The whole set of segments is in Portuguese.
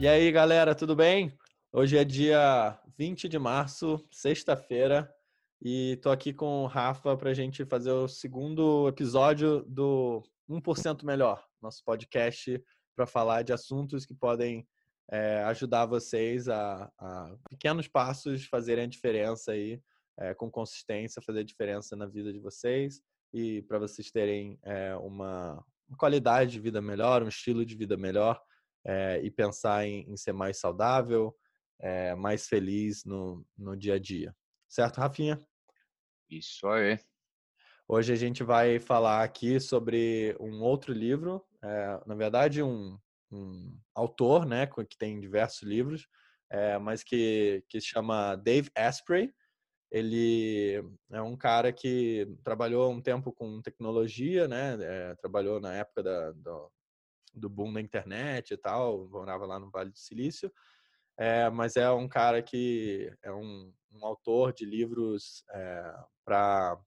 E aí, galera, tudo bem? Hoje é dia 20 de março, sexta-feira, e tô aqui com o Rafa para a gente fazer o segundo episódio do 1% Melhor, nosso podcast para falar de assuntos que podem é, ajudar vocês a, a, pequenos passos fazerem a diferença aí, é, com consistência, fazer a diferença na vida de vocês e para vocês terem é, uma, uma qualidade de vida melhor, um estilo de vida melhor é, e pensar em, em, ser mais saudável, é, mais feliz no, no dia a dia. Certo, Rafinha? Isso aí. Hoje a gente vai falar aqui sobre um outro livro, é, na verdade um, um, autor, né, que tem diversos livros, mas que, que se chama Dave Asprey. Ele é um cara que trabalhou um tempo com tecnologia, né, trabalhou na época da, do, do boom da internet e tal, morava lá no Vale do Silício, é, mas é um cara que é um, um autor de livros é, para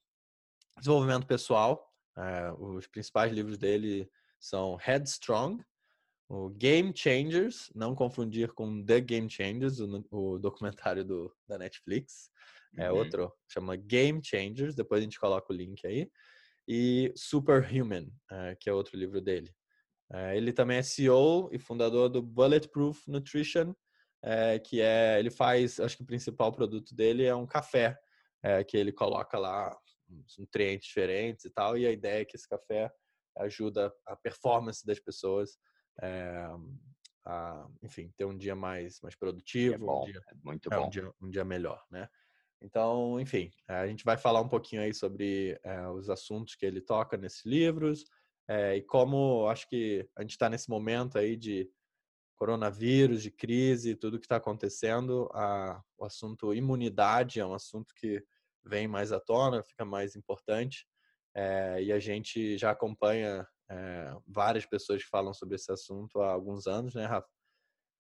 desenvolvimento pessoal. É, os principais livros dele são Headstrong, o Game Changers, não confundir com The Game Changers, o, o documentário do, da Netflix. É uhum. outro, chama Game Changers, depois a gente coloca o link aí. E Superhuman, que é outro livro dele. É, ele também é CEO e fundador do Bulletproof Nutrition, é, que é ele faz, acho que o principal produto dele é um café é, que ele coloca lá nutrientes diferentes e tal, e a ideia é que esse café ajuda a performance das pessoas é, a, enfim, ter um dia mais mais produtivo, é bom, um dia, é muito bom, um dia, um dia melhor, né? Então, enfim, a gente vai falar um pouquinho aí sobre os assuntos que ele toca nesses livros, é, e como acho que a gente está nesse momento aí de coronavírus, de crise, tudo que está acontecendo, a, o assunto imunidade é um assunto que vem mais à tona, fica mais importante. É, e a gente já acompanha é, várias pessoas que falam sobre esse assunto há alguns anos, né, Rafa?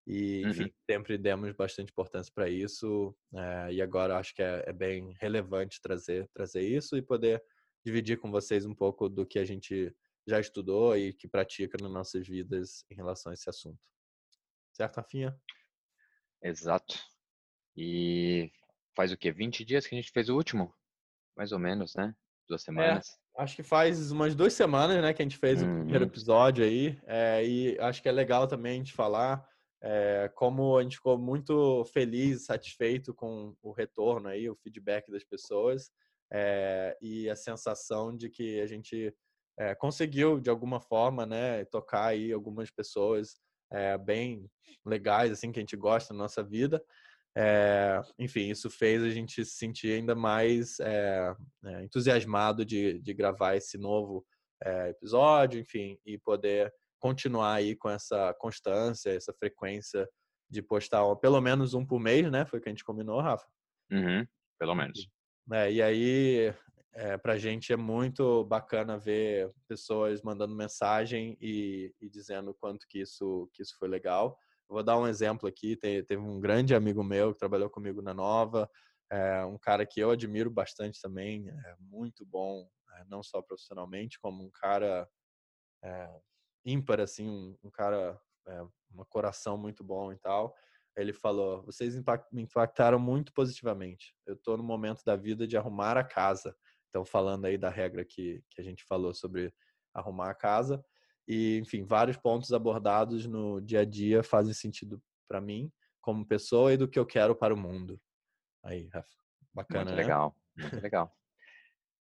E, enfim, uhum. sempre demos bastante importância para isso. É, e agora acho que é, é, bem relevante trazer, trazer isso e poder dividir com vocês um pouco do que a gente já estudou e que pratica nas nossas vidas em relação a esse assunto. Certo, Rafinha? Exato. E faz o quê? 20 dias que a gente fez o último? Mais ou menos, né? Duas é, semanas. É, acho que faz umas duas semanas, né, que a gente fez uhum. o primeiro uhum. episódio aí. É, e acho que é legal também a gente falar é, como a gente ficou muito feliz, satisfeito com o retorno aí, o feedback das pessoas é, e a sensação de que a gente é, conseguiu de alguma forma, né, tocar aí algumas pessoas é, bem legais, assim, que a gente gosta na nossa vida. É, enfim, isso fez a gente se sentir ainda mais entusiasmado de, de gravar esse novo episódio, enfim, e poder continuar aí com essa constância, essa frequência de postar pelo menos um por mês, né? Foi o que a gente combinou, Rafa? Uhum, pelo menos. É, e aí é, para a gente é muito bacana ver pessoas mandando mensagem e, e, dizendo quanto que isso, que isso foi legal. Eu vou dar um exemplo aqui. teve um grande amigo meu que trabalhou comigo na Nova, é, um cara que eu admiro bastante também, é muito bom, é, não só profissionalmente, como um cara é, ímpar, assim, um, um cara, é, um coração muito bom e tal. Ele falou: vocês me impactaram muito positivamente. Eu estou no momento da vida de arrumar a casa então, falando aí da regra que, que a gente falou sobre arrumar a casa. E, enfim, vários pontos abordados no dia a dia fazem sentido para mim, como pessoa, e do que eu quero para o mundo. Aí, Rafa, bacana, muito né? legal, muito legal.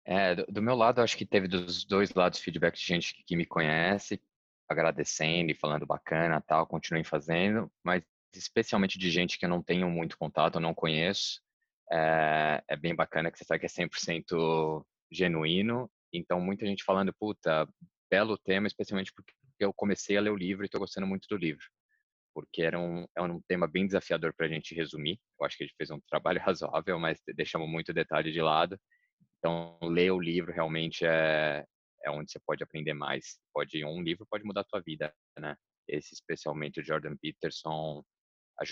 É, do, do, meu lado, acho que teve dos dois lados feedback de gente que, que me conhece, agradecendo e falando bacana, tal, continuem fazendo, mas especialmente de gente que eu não tenho muito contato, eu não conheço, é, é bem bacana que você sabe que é 100% genuíno. Então, muita gente falando, puta, belo tema, especialmente porque eu comecei a ler o livro e estou gostando muito do livro. Porque era um, é um tema bem desafiador para a gente resumir. Eu acho que a gente fez um trabalho razoável, mas deixamos muito detalhe de lado. Então, ler o livro realmente é, é onde você pode aprender mais. Pode Um livro pode mudar a tua vida, né? Esse, especialmente o Jordan Peterson,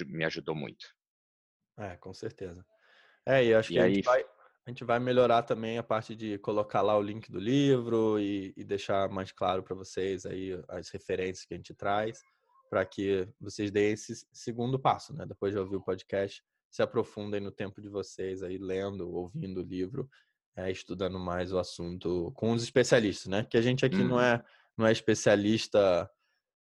me ajudou muito. É, com certeza. É, e acho e que aí... a, gente vai, a gente vai melhorar também a parte de colocar lá o link do livro e, e deixar mais claro para vocês aí as referências que a gente traz, para que vocês deem esse segundo passo, né? Depois de ouvir o podcast, se aprofundem no tempo de vocês aí lendo, ouvindo o livro, é, estudando mais o assunto com os especialistas, né? Que a gente aqui não uhum. é não é especialista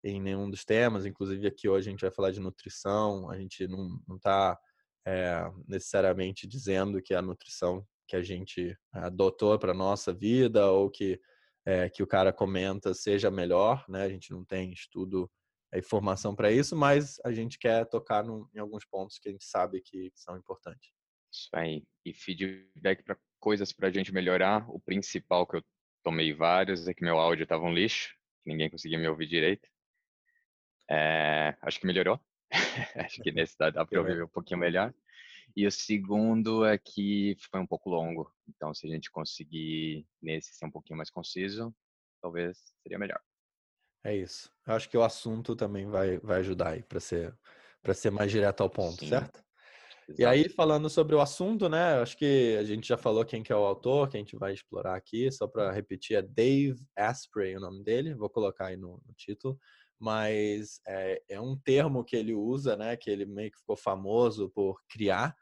em nenhum dos temas, inclusive aqui hoje a gente vai falar de nutrição, a gente não está é, necessariamente dizendo que a nutrição que a gente adotou para nossa vida ou que é, que o cara comenta seja melhor, né? A gente não tem estudo a informação para isso, mas a gente quer tocar no, em alguns pontos que a gente sabe que são importantes. Isso aí. E feedback para coisas para a gente melhorar. O principal que eu tomei vários é que meu áudio estava um lixo, ninguém conseguia me ouvir direito. É, acho que melhorou. acho que nesse dá, dá para ouvir um pouquinho melhor. E o segundo é que foi um pouco longo. Então, se a gente conseguir nesse ser um pouquinho mais conciso, talvez seria melhor. É isso. Eu acho que o assunto também vai, vai ajudar aí para ser para ser mais direto ao ponto, Sim. certo? Exato. E aí, falando sobre o assunto, né? Acho que a gente já falou quem que é o autor, que a gente vai explorar aqui, só para repetir, é Dave Asprey o nome dele, vou colocar aí no, no título, mas é, é, um termo que ele usa, né? Que ele meio que ficou famoso por criar,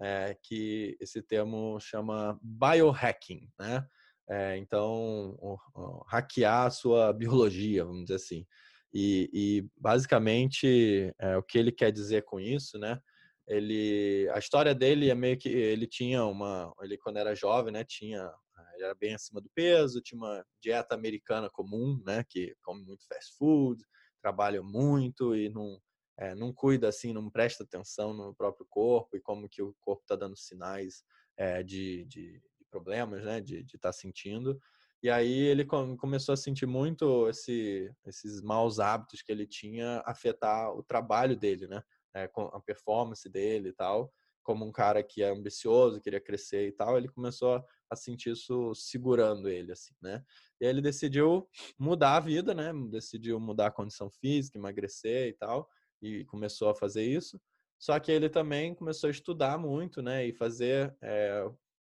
é, que esse termo chama biohacking, né? É, então, o, o, hackear a sua biologia, vamos dizer assim. E, e basicamente, é, o que ele quer dizer com isso, né? Ele, a história dele é meio que ele tinha uma, ele quando era jovem, né? Tinha, ele era bem acima do peso, tinha uma dieta americana comum, né? Que come muito fast food, trabalha muito e não é, não cuida assim, não presta atenção no próprio corpo e como que o corpo está dando sinais é, de, de, problemas, né, de estar tá sentindo. E aí ele começou a sentir muito esse, esses maus hábitos que ele tinha afetar o trabalho dele, né, é, a performance dele e tal. Como um cara que é ambicioso, queria crescer e tal, ele começou a sentir isso segurando ele, assim, né? E ele decidiu mudar a vida, né? Decidiu mudar a condição física, emagrecer e tal, e começou a fazer isso. Só que ele também começou a estudar muito, né? E fazer é,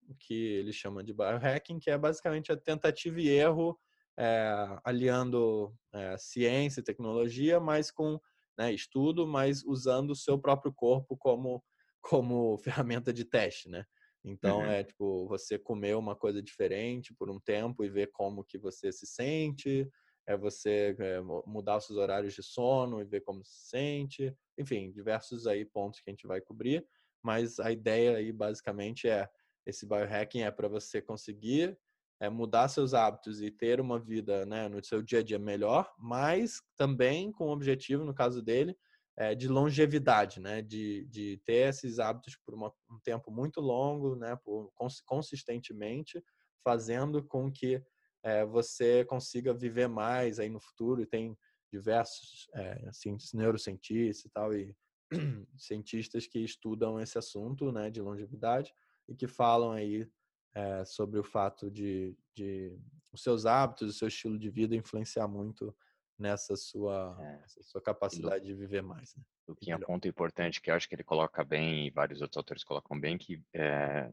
o que ele chama de biohacking, que é basicamente a tentativa e erro é, aliando é, ciência e tecnologia, mas com né, estudo, mas usando o seu próprio corpo como, como ferramenta de teste, né? Então uhum. é tipo você comer uma coisa diferente por um tempo e ver como que você se sente, é você é, mudar os seus horários de sono e ver como se sente, enfim, diversos aí pontos que a gente vai cobrir, mas a ideia aí basicamente é esse biohacking é para você conseguir é, mudar seus hábitos e ter uma vida né, no seu dia a dia melhor, mas também com o objetivo, no caso dele, é, de longevidade, né? De, de ter esses hábitos por uma, um tempo muito longo, né? Por, consistentemente, fazendo com que é, você consiga viver mais aí no futuro. E tem diversos é, assim, neurocientistas e tal, e cientistas que estudam esse assunto né, de longevidade e que falam aí é, sobre o fato de, de os seus hábitos, o seu estilo de vida influenciar muito nessa sua, é. sua capacidade de viver mais. Né? O que é um ponto importante que eu acho que ele coloca bem, e vários outros autores colocam bem, que é,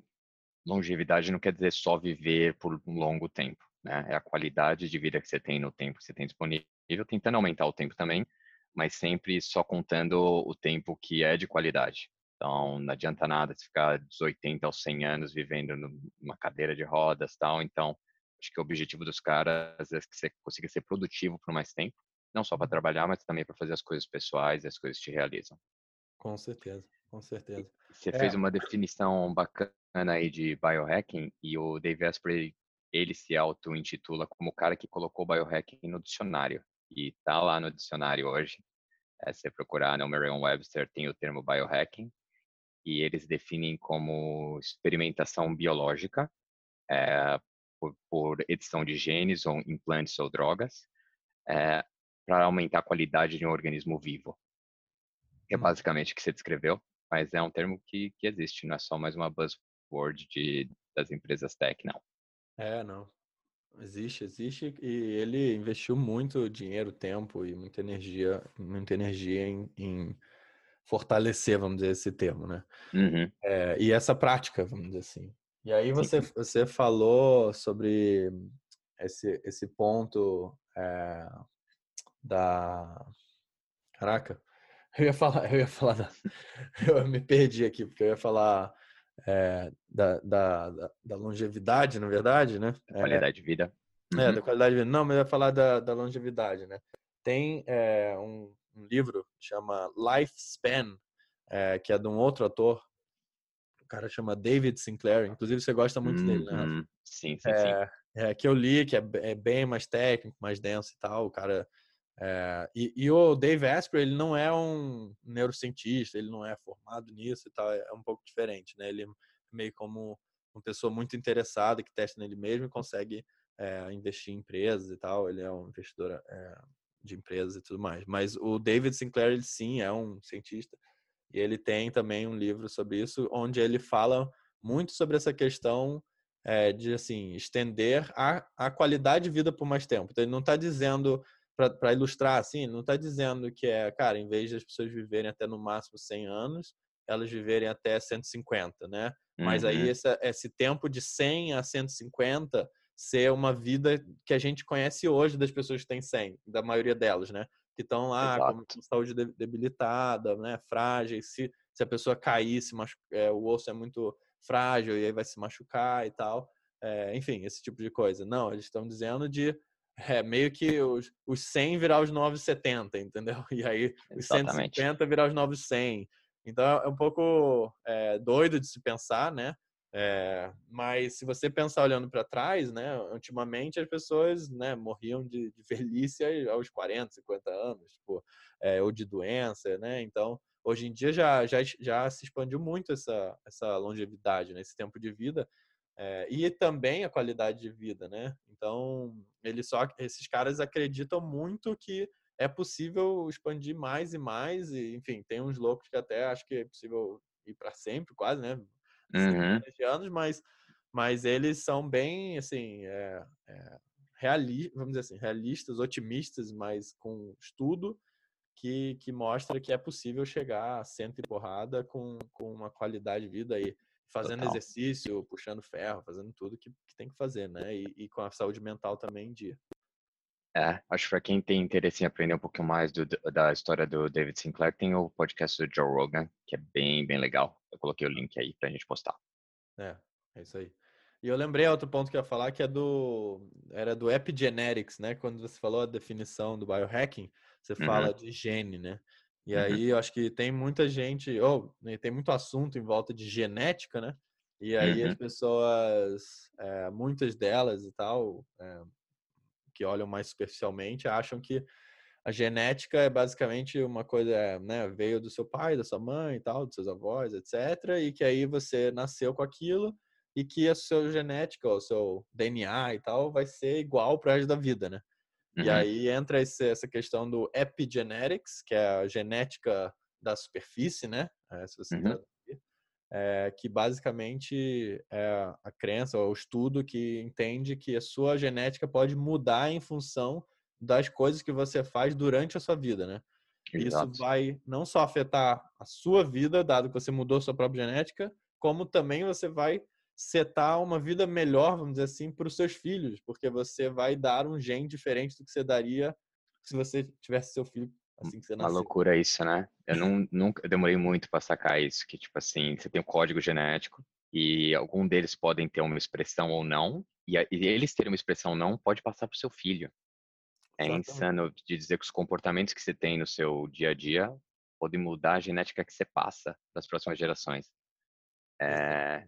longevidade não quer dizer só viver por um longo tempo. Né? É a qualidade de vida que você tem no tempo que você tem disponível, tentando aumentar o tempo também, mas sempre só contando o tempo que é de qualidade. Então, não adianta nada se ficar dos 80 aos 100 anos vivendo numa cadeira de rodas tal. Então, acho que o objetivo dos caras é que você consiga ser produtivo por mais tempo, não só para uhum. trabalhar, mas também para fazer as coisas pessoais e as coisas te realizam. Com certeza, com certeza. Você é. fez uma definição bacana aí de biohacking e o Dave Asprey, ele se auto-intitula como o cara que colocou biohacking no dicionário. E tá lá no dicionário hoje. É, se você procurar no Merriam-Webster, tem o termo biohacking e eles definem como experimentação biológica é, por, por, edição de genes ou implantes ou drogas é, para aumentar a qualidade de um organismo vivo. Que é hum. basicamente o que você descreveu, mas é um termo que, que existe, não é só mais uma buzzword de, das empresas tech, não. É, não. Existe, existe, e ele investiu muito dinheiro, tempo e muita energia, muita energia em, em fortalecer, vamos dizer, esse termo, né? Uhum. É, e essa prática, vamos dizer assim. E aí você, você falou sobre esse, esse ponto é, da... Caraca, eu ia falar, eu ia falar, da, eu me perdi aqui, porque eu ia falar é, da, da, da, longevidade, na verdade, né? É, qualidade de vida. Uhum. É, da qualidade de vida. Não, mas eu ia falar da, da longevidade, né? Tem é, um, um, livro que chama Lifespan, é, que é de um outro ator, cara chama David Sinclair, inclusive você gosta muito uhum. dele, né? Uhum. Sim, sim, é, sim. É, que eu li, que é, é, bem mais técnico, mais denso e tal, o cara... É, e, e, o Dave Asprey, ele não é um neurocientista, ele não é formado nisso e tal, é um pouco diferente, né? Ele é meio como uma pessoa muito interessada que testa nele mesmo e consegue é, investir em empresas e tal. Ele é um investidor é, de empresas e tudo mais. Mas o David Sinclair, ele sim é um cientista e ele tem também um livro sobre isso, onde ele fala muito sobre essa questão é, de assim estender a, a qualidade de vida por mais tempo. Então, ele não está dizendo para ilustrar assim, não está dizendo que é, cara, em vez de as pessoas viverem até no máximo 100 anos, elas viverem até 150, né? Uhum. Mas aí uhum. esse, esse tempo de 100 a 150 ser uma vida que a gente conhece hoje das pessoas que têm 100, da maioria delas, né? Que estão lá Exato. com saúde debilitada, né? Frágeis. Se, se a pessoa cair, se machu... é, o osso é muito frágil e aí vai se machucar e tal. É, enfim, esse tipo de coisa. Não, eles estão dizendo de é meio que os, os 100 virar os 970, entendeu? E aí os Exatamente. 150 virar os 900. Então é um pouco é, doido de se pensar, né? É, mas se você pensar olhando para trás, né? Ultimamente as pessoas né, morriam de, de velhice aos 40, 50 anos, tipo, é, ou de doença, né? Então hoje em dia já, já, já se expandiu muito essa, essa longevidade, né? esse tempo de vida. É, e também a qualidade de vida, né? Então, eles só, esses caras acreditam muito que é possível expandir mais e mais, e enfim, tem uns loucos que até acho que é possível ir para sempre, quase, né? Uhum. Anos, mas, mas eles são bem, assim, é, é, reali vamos dizer assim, realistas, otimistas, mas com estudo que, que mostra que é possível chegar a cento e porrada com, com uma qualidade de vida aí fazendo Total. exercício, puxando ferro, fazendo tudo que, que tem que fazer, né? E, e, com a saúde mental também em dia. É, acho que para quem tem interesse em aprender um pouquinho mais do, da história do David Sinclair, tem o podcast do Joe Rogan, que é bem, bem legal. Eu coloquei o link aí pra gente postar. É, é isso aí. E eu lembrei outro ponto que eu ia falar, que é do. Era do epigenetics, né? Quando você falou a definição do biohacking, você uhum. fala de gene, né? E uhum. aí eu acho que tem muita gente, ou oh, tem muito assunto em volta de genética, né? E aí uhum. as pessoas, é, muitas delas e tal, é, que olham mais superficialmente, acham que a genética é basicamente uma coisa, né, veio do seu pai, da sua mãe e tal, dos seus avós, etc. E que aí você nasceu com aquilo e que a sua genética, o seu DNA e tal, vai ser igual para resto da vida, né? Uhum. E aí entra esse, essa questão do epigenetics, que é a genética da superfície, né? É, se você uhum. traduzir, é, que basicamente é a crença, o estudo que entende que a sua genética pode mudar em função das coisas que você faz durante a sua vida, né? Exato. Isso vai não só afetar a sua vida, dado que você mudou sua própria genética, como também você vai setar uma vida melhor, vamos dizer assim, para os seus filhos, porque você vai dar um gene diferente do que você daria se você tivesse seu filho assim que você nasceu. Uma loucura isso, né? Eu não, nunca eu demorei muito para sacar isso, que tipo assim, você tem um código genético e algum deles podem ter uma expressão ou não, e, e eles terem uma expressão ou não pode passar para o seu filho. É Exatamente. insano de dizer que os comportamentos que você tem no seu dia a dia podem mudar a genética que você passa para as próximas gerações. É,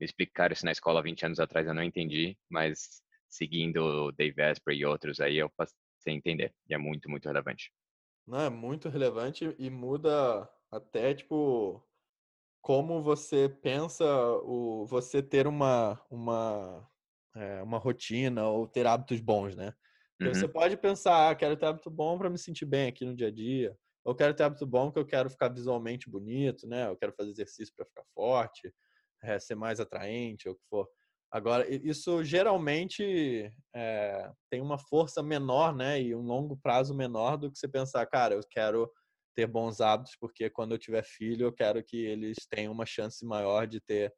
me explicaram isso na escola 20 anos atrás, eu não entendi, mas seguindo o Dave Asprey e outros aí, eu passei a entender. E é muito, muito relevante. Não, é muito relevante e muda até, tipo, como você pensa o você ter uma, uma, é, uma rotina ou ter hábitos bons, né? Uhum. Você pode pensar, ah, quero ter hábito bom para me sentir bem aqui no dia a dia. Ou quero ter hábito bom que eu quero ficar visualmente bonito, né? Eu quero fazer exercício para ficar forte é, ser mais atraente ou o que for. Agora, isso geralmente é, tem uma força menor, né? E um longo prazo menor do que você pensar, cara, eu quero ter bons hábitos, porque quando eu tiver filho, eu quero que eles tenham uma chance maior de ter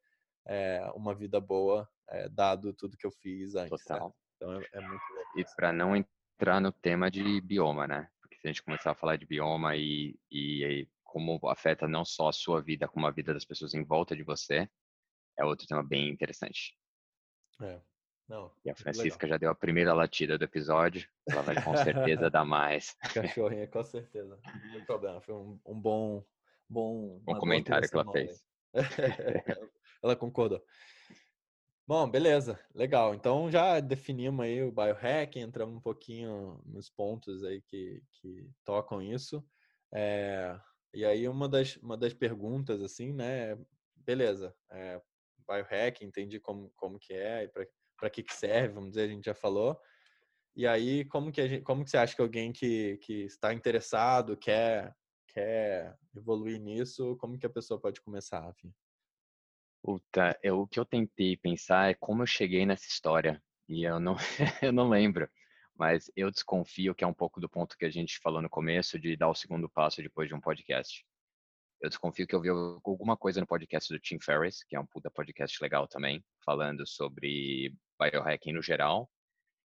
é, uma vida boa, é, dado tudo que eu fiz antes. Total. Né? Então é, é muito E para não entrar no tema de bioma, né? Porque que se a gente começar a falar de bioma e, e como afeta não só a sua vida, como a vida das pessoas em volta de você, é outro tema bem interessante. É. Não, e a Francisca legal. já deu a primeira latida do episódio, ela vai com certeza dar mais. Cachorrinha, com certeza. Não tem problema, foi um, um bom, bom, um comentário que ela fez. ela concordou. Bom, beleza, legal. Então já definimos aí o biohacking, entramos um pouquinho nos pontos aí que, que tocam isso. É, e aí uma das, uma das perguntas, assim, né? Beleza, é, entendi como, como que é e para que, que serve, vamos dizer, a gente já falou. E aí, como que, gente, como que você acha que alguém que, que está interessado, quer, quer evoluir nisso, como que a pessoa pode começar, Rafinha? Puta, eu, o que eu tentei pensar é como eu cheguei nessa história. E eu não, eu não lembro. Mas eu desconfio que é um pouco do ponto que a gente falou no começo de dar o segundo passo depois de um podcast. Eu desconfio que eu vi alguma coisa no podcast do Tim Ferriss, que é um puta podcast legal também, falando sobre biohacking no geral.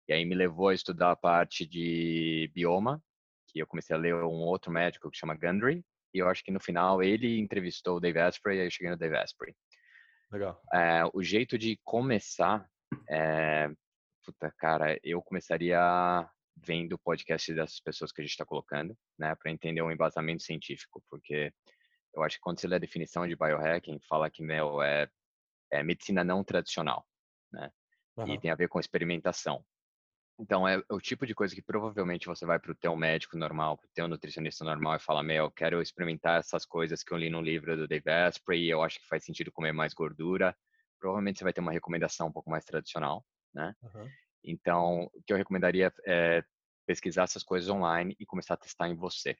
E aí me levou a estudar a parte de bioma, que eu comecei a ler um outro médico que chama Gundry, e eu acho que no final ele entrevistou o Dave Asprey e aí eu cheguei no Dave Asprey. Legal. É, o jeito de começar é, puta, cara, eu começaria vendo o podcast dessas pessoas que a gente está colocando, né, para entender o um embasamento científico, porque eu acho que quando você lê a definição de biohacking, fala que, meu, é, é medicina não tradicional, né, uhum. e tem a ver com experimentação. Então, é o tipo de coisa que provavelmente você vai para o teu médico normal, para o teu nutricionista normal e fala, meu, eu quero experimentar essas coisas que eu li no livro do Dave Asprey, eu acho que faz sentido comer mais gordura. Provavelmente você vai ter uma recomendação um pouco mais tradicional, né? Uhum. Então, o que eu recomendaria é pesquisar essas coisas online e começar a testar em você.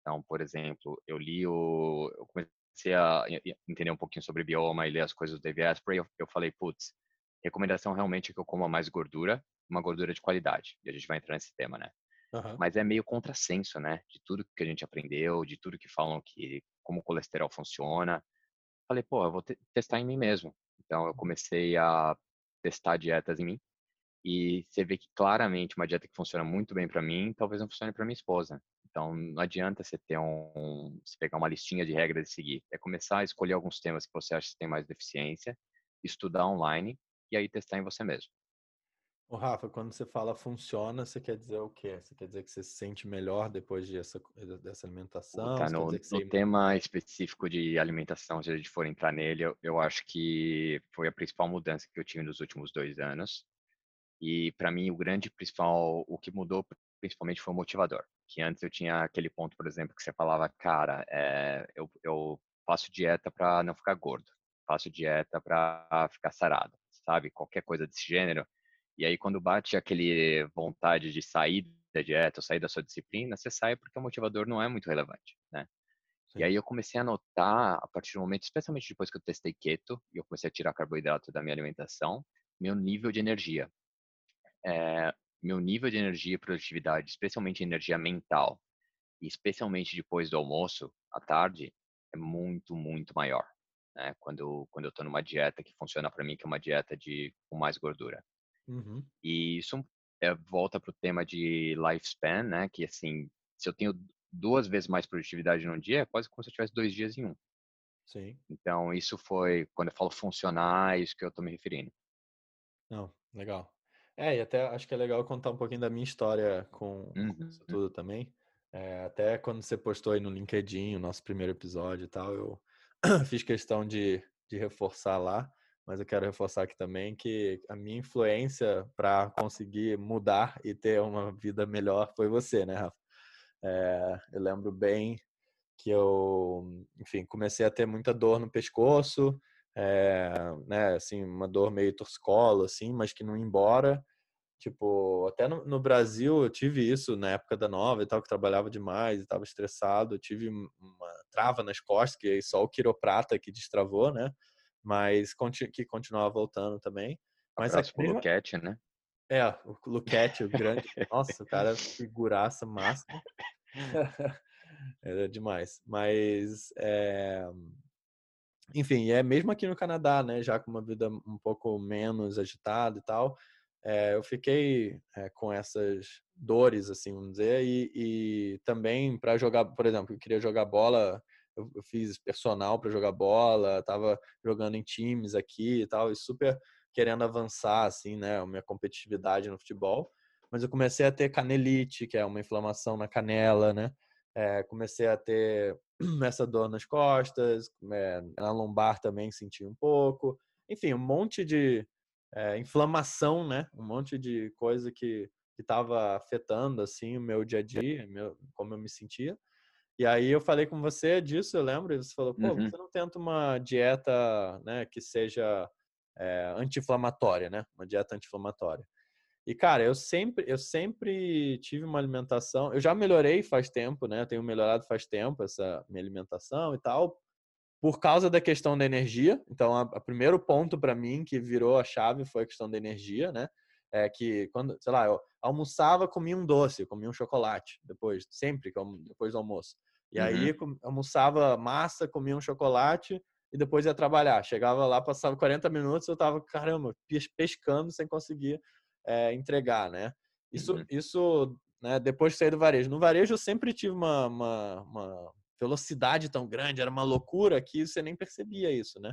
Então, por exemplo, eu li o... Eu comecei a entender um pouquinho sobre bioma e ler as coisas do Dave Asprey, eu, eu falei, putz, recomendação realmente é que eu coma mais gordura, uma gordura de qualidade. E a gente vai entrar nesse tema, né? Uhum. Mas é meio contrassenso, né? De tudo que a gente aprendeu, de tudo que falam que como o colesterol funciona. Falei, pô, eu vou testar em mim mesmo. Então eu comecei a testar dietas em mim e você vê que claramente uma dieta que funciona muito bem para mim, talvez não funcione para minha esposa. Então não adianta você ter um, você pegar uma listinha de regras e seguir. É começar a escolher alguns temas que você acha que tem mais deficiência, estudar online e aí testar em você mesmo. O Rafa, quando você fala funciona, você quer dizer o quê? Você quer dizer que você se sente melhor depois dessa, dessa alimentação? Tá, no, no tema específico de alimentação, se a gente for entrar nele, eu, eu, acho que foi a principal mudança que eu tive nos últimos dois anos. E para mim, o grande principal, o que mudou principalmente foi o motivador. Que antes eu tinha aquele ponto, por exemplo, que você falava, cara, é, eu, eu faço dieta para não ficar gordo, faço dieta para ficar sarado, sabe? Qualquer coisa desse gênero e aí, quando bate aquele vontade de sair da dieta, ou sair da sua disciplina, você sai porque o motivador não é muito relevante, né? Sim. E aí eu comecei a notar, a partir do momento, especialmente depois que eu testei keto, e eu comecei a tirar carboidrato da minha alimentação, meu nível de energia. É, meu nível de energia e produtividade, especialmente energia mental, e especialmente depois do almoço, à tarde, é muito, muito maior. Né? Quando, quando eu estou numa dieta que funciona para mim, que é uma dieta de com mais gordura. Uhum. E isso é, volta para o tema de lifespan, né? Que assim, se eu tenho duas vezes mais produtividade num dia, é quase como se eu tivesse dois dias em um. Sim. Então, isso foi, quando eu falo funcionar, é isso que eu estou me referindo. Não, legal. É, e até acho que é legal contar um pouquinho da minha história com, uhum. com isso tudo também. É, até quando você postou aí no LinkedIn o nosso primeiro episódio e tal, eu fiz questão de, de reforçar lá mas eu quero reforçar aqui também que a minha influência para conseguir mudar e ter uma vida melhor foi você, né, Rafa? É, eu lembro bem que eu, enfim, comecei a ter muita dor no pescoço, é, né, assim, uma dor meio torcicolo, assim, mas que não ia embora. Tipo, até no, no, Brasil eu tive isso na época da nova e tal, que trabalhava demais e estava estressado. Eu tive uma trava nas costas, que só o quiroprata que destravou, né? Mas que continuava voltando também. Mas Abraço a mesma... Luquete, né? É, o Luquete, o grande. Nossa, o cara figuraça máxima. Era demais. Mas, é... enfim, é mesmo aqui no Canadá, né? Já com uma vida um pouco menos agitada e tal. é, eu fiquei é, com essas dores, assim, vamos dizer, e, e também para jogar, por exemplo, eu queria jogar bola, eu, eu fiz personal para jogar bola, estava jogando em times aqui e tal, e super querendo avançar, assim, né, a minha competitividade no futebol. Mas eu comecei a ter canelite, que é uma inflamação na canela, né? É, comecei a ter essa dor nas costas, é, na lombar também senti um pouco. Enfim, um monte de, é, inflamação, né? Um monte de coisa que estava afetando assim o meu dia a dia, meu, como eu me sentia. E aí eu falei com você disso, eu lembro, e você falou, pô, uhum. você não tenta uma dieta, né, que seja é, anti-inflamatória, né? Uma dieta anti-inflamatória. E cara, eu sempre, eu sempre tive uma alimentação. Eu já melhorei faz tempo, né? Eu tenho melhorado faz tempo essa minha alimentação e tal, por causa da questão da energia. Então, o primeiro ponto para mim que virou a chave foi a questão da energia, né? É que quando, sei lá, eu almoçava, comia um doce, comia um chocolate depois, sempre depois do almoço. E uhum. aí almoçava massa, comia um chocolate e depois ia trabalhar. Chegava lá, passava 40 minutos, eu tava, caramba, pescando sem conseguir é, entregar, né? Isso, uhum. isso né, depois de sair do varejo. No varejo eu sempre tive uma, uma, uma velocidade tão grande, era uma loucura que você nem percebia isso, né?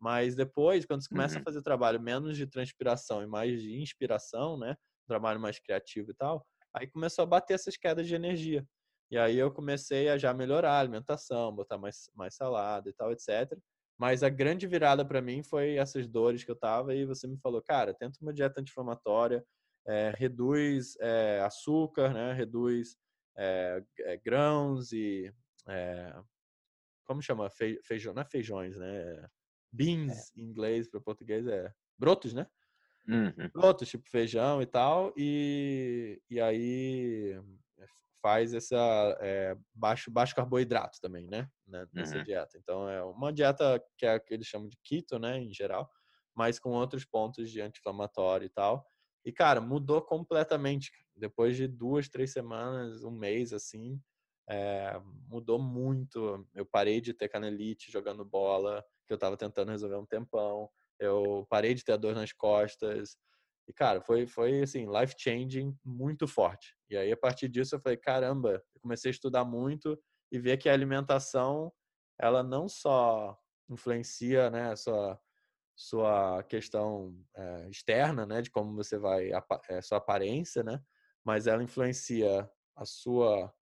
Mas depois, quando você começa uhum. a fazer trabalho menos de transpiração e mais de inspiração, né? trabalho mais criativo e tal, aí começou a bater essas quedas de energia. E aí eu comecei a já melhorar a alimentação, botar mais, mais salada e tal, etc. Mas a grande virada para mim foi essas dores que eu tava e você me falou, cara, tenta uma dieta anti-inflamatória, é, reduz é, açúcar, né? Reduz é, grãos e é, como chama? feijão, não é feijões, né? Beans é. em inglês para português é brotos, né? Uhum. Brotos, tipo feijão e tal. E, e aí faz essa é, baixo, baixo carboidrato também, né? Nessa uhum. dieta. Então é uma dieta que é que eles chamam de keto, né? Em geral, mas com outros pontos de anti-inflamatório e tal. E, cara, mudou completamente. Depois de duas, três semanas, um mês, assim, é, mudou muito. Eu parei de ter canelite jogando bola, que eu estava tentando resolver um tempão. Eu parei de ter dor nas costas. E, cara, foi, foi assim, life changing muito forte. E aí, a partir disso, eu falei, caramba, eu comecei a estudar muito e ver que a alimentação, ela não só influencia, né, a sua, sua questão é, externa, né, de como você vai, é, sua aparência, né, mas ela influencia a sua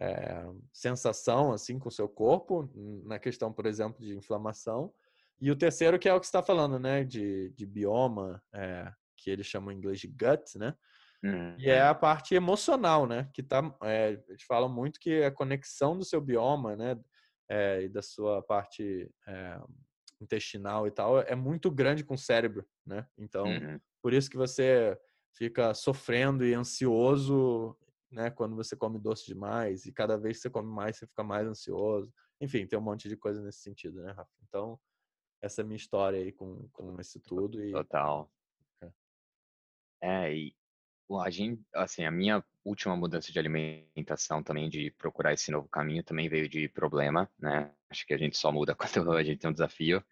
é, sensação assim com o seu corpo, na questão, por exemplo, de inflamação. E o terceiro, que é o que está falando, né? De, de bioma, é, que eles chamam em inglês de gut, né? Uhum. E é a parte emocional, né? Que tá, é, eles falam muito que a conexão do seu bioma, né? É, e da sua parte é, intestinal e tal é muito grande com o cérebro, né? Então, uhum. por isso que você fica sofrendo e ansioso né? Quando você come doce demais e cada vez que você come mais, você fica mais ansioso. Enfim, tem um monte de coisa nesse sentido, né, Rafa? Então, essa é a minha história aí com, com isso tudo. E... Total. É. é, e a gente, assim, a minha última mudança de alimentação também, de procurar esse novo caminho, também veio de problema, né? Acho que a gente só muda quando a gente tem um desafio.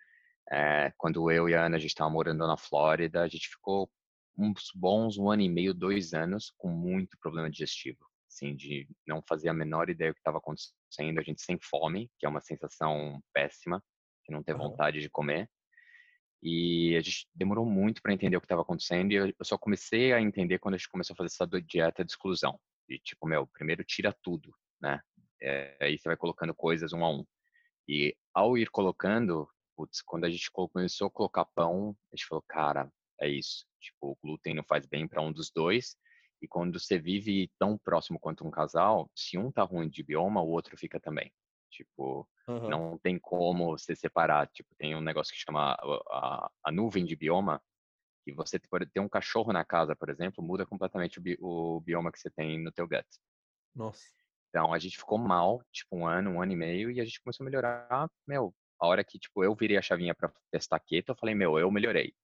É, quando eu e a Ana, a gente estava morando na Flórida, a gente ficou uns bons um ano e meio, dois anos com muito problema digestivo, assim, de não fazer a menor ideia do que estava acontecendo, a gente sem fome, que é uma sensação péssima, de não ter vontade de comer. E a gente demorou muito para entender o que estava acontecendo e eu só comecei a entender quando a gente começou a fazer essa dieta de exclusão. E tipo, meu, primeiro tira tudo, né? É, aí você vai colocando coisas um a um. E ao ir colocando, putz, quando a gente começou a colocar pão, a gente falou, cara, é isso. Tipo, o glúten não faz bem para um dos dois. E quando você vive tão próximo quanto um casal, se um tá ruim de bioma, o outro fica também. Tipo, uhum. não tem como se separar. Tipo, tem um negócio que chama a, a, a, nuvem de bioma, que você pode ter um cachorro na casa, por exemplo, muda completamente o, bi, o bioma que você tem no teu gut. Nossa. Então, a gente ficou mal, tipo, um ano, um ano e meio, e a gente começou a melhorar, meu, a hora que, tipo, eu virei a chavinha para testar keto, eu falei, meu, eu melhorei.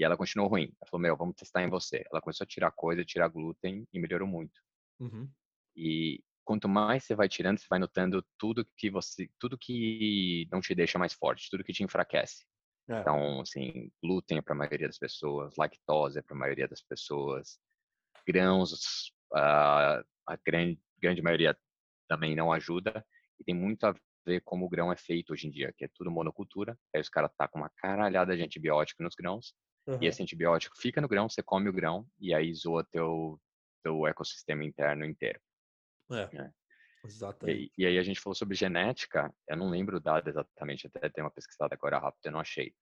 E ela continuou ruim. Ela falou, meu, vamos testar em você. Ela começou a tirar coisa, tirar glúten e melhorou muito. Uhum. E quanto mais você vai tirando, você vai notando tudo que você, tudo que não te deixa mais forte, tudo que te enfraquece. É. Então, assim, glúten é para a maioria das pessoas, lactose é para a maioria das pessoas, grãos, uh, a grande, grande maioria também não ajuda, e tem muito a ver como o grão é feito hoje em dia, que é tudo monocultura, aí os caras tá com uma caralhada de antibiótico nos grãos, uhum. e esse antibiótico fica no grão, você come o grão, e aí zoa teu, teu ecossistema interno inteiro. É. Né? Exatamente. E, e, aí a gente falou sobre genética, eu não lembro o dado exatamente, até tem uma pesquisada agora rápida, eu não achei.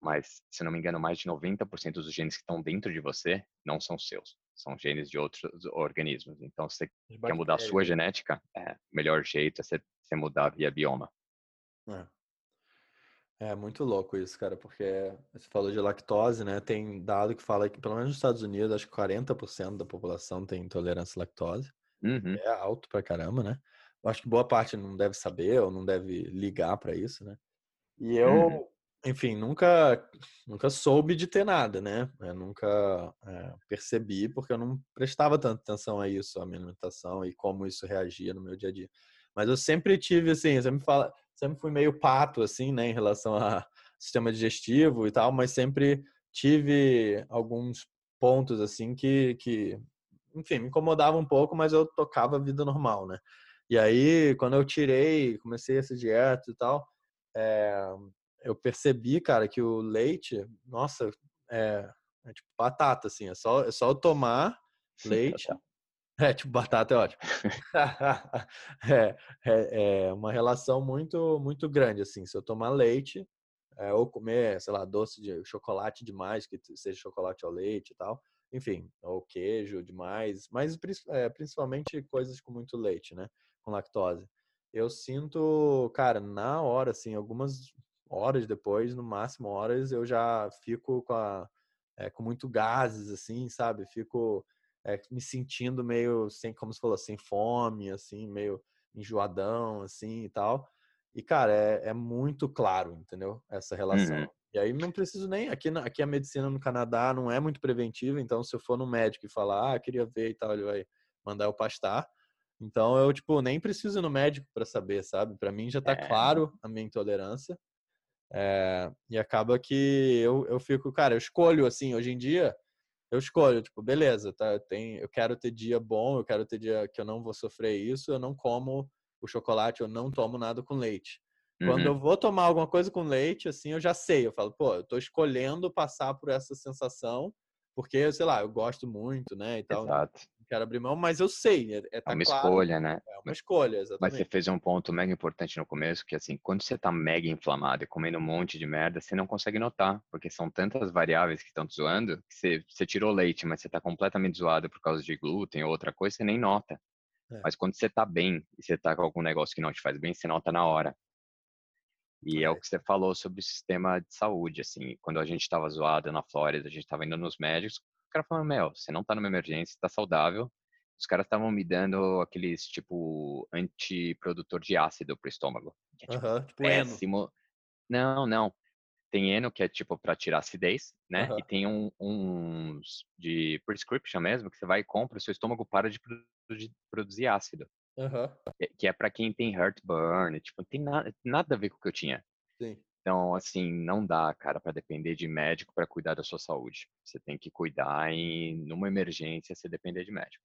Mas, se não me engano, mais de 90% dos genes que estão dentro de você não são seus, são genes de outros organismos. Então, se você quer mudar a sua genética, é, o melhor jeito é você mudar via bioma. É. É muito louco isso, cara, porque você falou de lactose, né? Tem dado que fala que, pelo menos nos Estados Unidos, acho que 40% da população tem intolerância à lactose. Uhum. É alto pra caramba, né? Eu acho que boa parte não deve saber ou não deve ligar para isso, né? E eu, uhum. enfim, nunca nunca soube de ter nada, né? Eu nunca é, percebi porque eu não prestava tanta atenção a isso, a minha alimentação e como isso reagia no meu dia a dia. Mas eu sempre tive assim, sempre fala, sempre fui meio pato assim, né, em relação a sistema digestivo e tal, mas sempre tive alguns pontos assim que que enfim, me incomodava um pouco, mas eu tocava a vida normal, né? E aí, quando eu tirei, comecei essa dieta e tal, é, eu percebi, cara, que o leite, nossa, é, é tipo batata, assim, é só, é só eu tomar leite. É, tipo, batata é ótimo. é, é, é, uma relação muito, muito grande, assim. Se eu tomar leite, é, ou comer, sei lá, doce de chocolate demais, que seja chocolate ao leite e tal, enfim, ou queijo demais, mas é, principalmente coisas com muito leite, né? Com lactose. Eu sinto, cara, na hora, assim, algumas horas depois, no máximo horas, eu já fico com, a, é, com muito gases, assim, sabe? Fico é, me sentindo meio, sem, como você falou, sem fome, assim, meio enjoadão, assim e tal. E, cara, é, é muito claro, entendeu? Essa relação. Uhum. E aí não preciso nem. Aqui, aqui a medicina no Canadá não é muito preventiva, então se eu for no médico e falar, ah, queria ver e tal, ele vai mandar eu pastar. Então eu, tipo, nem preciso ir no médico para saber, sabe? Para mim já tá é. claro a minha intolerância. É, e acaba que eu, eu fico, cara, eu escolho, assim, hoje em dia, eu escolho, tipo, beleza, tá, tem, eu quero ter dia bom, eu quero ter dia que eu não vou sofrer isso, eu não como o chocolate, eu não tomo nada com leite. Quando uhum. eu vou tomar alguma coisa com leite, assim, eu já sei. Eu falo, pô, eu tô escolhendo passar por essa sensação, porque, sei lá, eu gosto muito, né? E tal. Exato. Quero abrir mão, mas eu sei. É, é, tá é uma claro, escolha, né? É uma escolha, exatamente. Mas você fez um ponto mega importante no começo, que assim, quando você tá mega inflamado e comendo um monte de merda, você não consegue notar, porque são tantas variáveis que estão te zoando, que você, você tirou leite, mas você tá completamente zoado por causa de glúten ou outra coisa, você nem nota. É. Mas quando você tá bem e você tá com algum negócio que não te faz bem, você nota na hora. E é o que você falou sobre o sistema de saúde, assim, quando a gente estava zoado na Flórida, a gente estava indo nos médicos, cara falando, meu, você não tá numa emergência, tá saudável. Os caras estavam me dando aqueles, tipo, antiprodutor de ácido pro estômago. Que é, tipo, uhum, tipo péssimo. Eno. Não, não. Tem eno, que é, tipo, para tirar acidez, né? Uhum. E tem um, uns de prescription mesmo, que você vai e compra, o seu estômago para de produzir ácido. Uhum. Que é para quem tem heartburn, tipo, não tem nada, nada a ver com o que eu tinha. Sim. Então, assim, não dá, cara, para depender de médico para cuidar da sua saúde. Você tem que cuidar e numa emergência você depender de médico.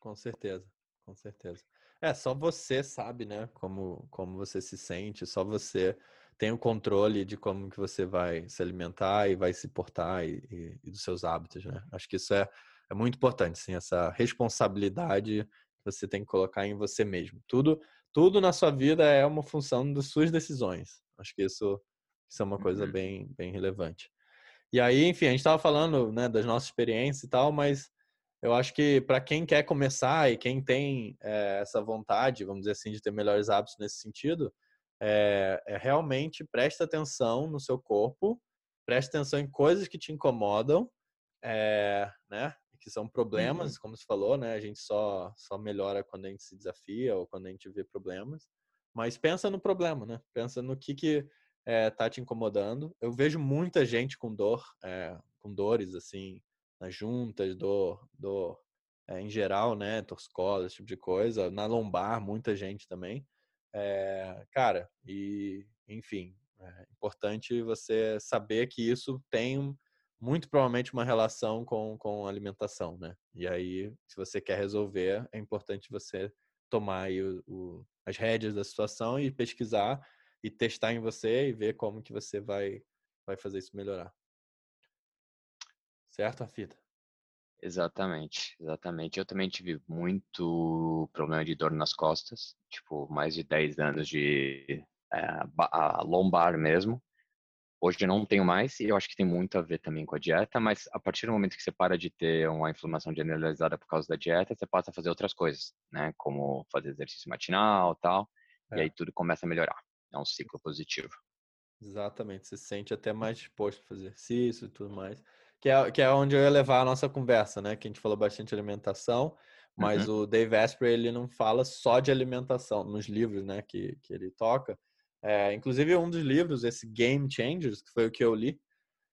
Com certeza, com certeza. É, só você sabe, né, como, como você se sente, só você tem o controle de como que você vai se alimentar e vai se portar e, e, e dos seus hábitos, né? Acho que isso é, é muito importante, sim, essa responsabilidade você tem que colocar em você mesmo. Tudo, tudo na sua vida é uma função das suas decisões. Acho que isso, isso é uma coisa uhum. bem, bem relevante. E aí, enfim, a gente estava falando né, das nossas experiências e tal, mas eu acho que para quem quer começar e quem tem é, essa vontade, vamos dizer assim, de ter melhores hábitos nesse sentido, é, é realmente preste atenção no seu corpo, preste atenção em coisas que te incomodam, é, né? que são problemas, uhum. como você falou, né? A gente só, só melhora quando a gente se desafia ou quando a gente vê problemas. Mas pensa no problema, né? Pensa no que que é, tá te incomodando. Eu vejo muita gente com dor, é, com dores assim, nas juntas, dor, dor é, em geral, né? Torcicola, esse tipo de coisa. Na lombar, muita gente também. cara, e enfim, É importante você saber que isso tem muito provavelmente uma relação com, com alimentação, né? E aí, se você quer resolver, é importante você tomar o, o, as rédeas da situação e pesquisar e testar em você e ver como que você vai, vai fazer isso melhorar. Certo, Afita? Exatamente, exatamente. Eu também tive muito problema de dor nas costas, tipo, mais de 10 anos de é, lombar mesmo. Hoje eu não tenho mais e eu acho que tem muito a ver também com a dieta, mas a partir do momento que você para de ter uma inflamação generalizada por causa da dieta, você passa a fazer outras coisas, né? Como fazer exercício matinal tal, é. e aí tudo começa a melhorar. É um ciclo positivo. Exatamente, você se sente até mais disposto a fazer exercício e tudo mais que é, que é onde eu ia levar a nossa conversa, né? Que a gente falou bastante de alimentação, mas uhum. o Dave Asprey ele não fala só de alimentação nos livros, né? Que, que ele toca. É, inclusive um dos livros, esse Game Changers, que foi o que eu li,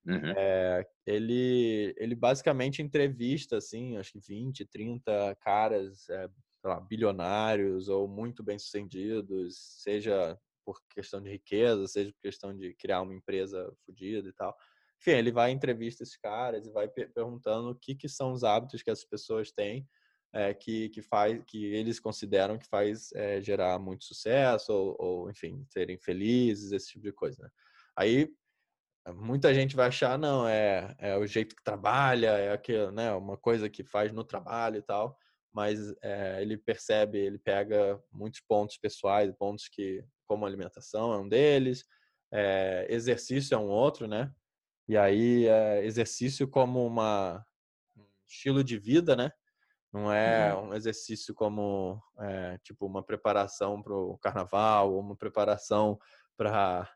uhum. é, ele ele basicamente entrevista assim, acho que 20, 30 caras, é, lá, bilionários ou muito bem sucedidos, seja por questão de riqueza, seja por questão de criar uma empresa fodida e tal. Enfim, ele vai entrevista esses caras e vai perguntando o que, que são os hábitos que as pessoas têm é, que, que, faz, que eles consideram que faz é, gerar muito sucesso ou, ou, enfim, serem felizes, esse tipo de coisa. Né? Aí muita gente vai achar, não, é, é o jeito que trabalha, é aquilo, né, uma coisa que faz no trabalho e tal, mas é, ele percebe, ele pega muitos pontos pessoais, pontos que, como alimentação é um deles, é, exercício é um outro, né? E aí, é exercício como uma, um estilo de vida, né? Não é uhum. um exercício como, tipo, uma preparação para o carnaval ou uma preparação para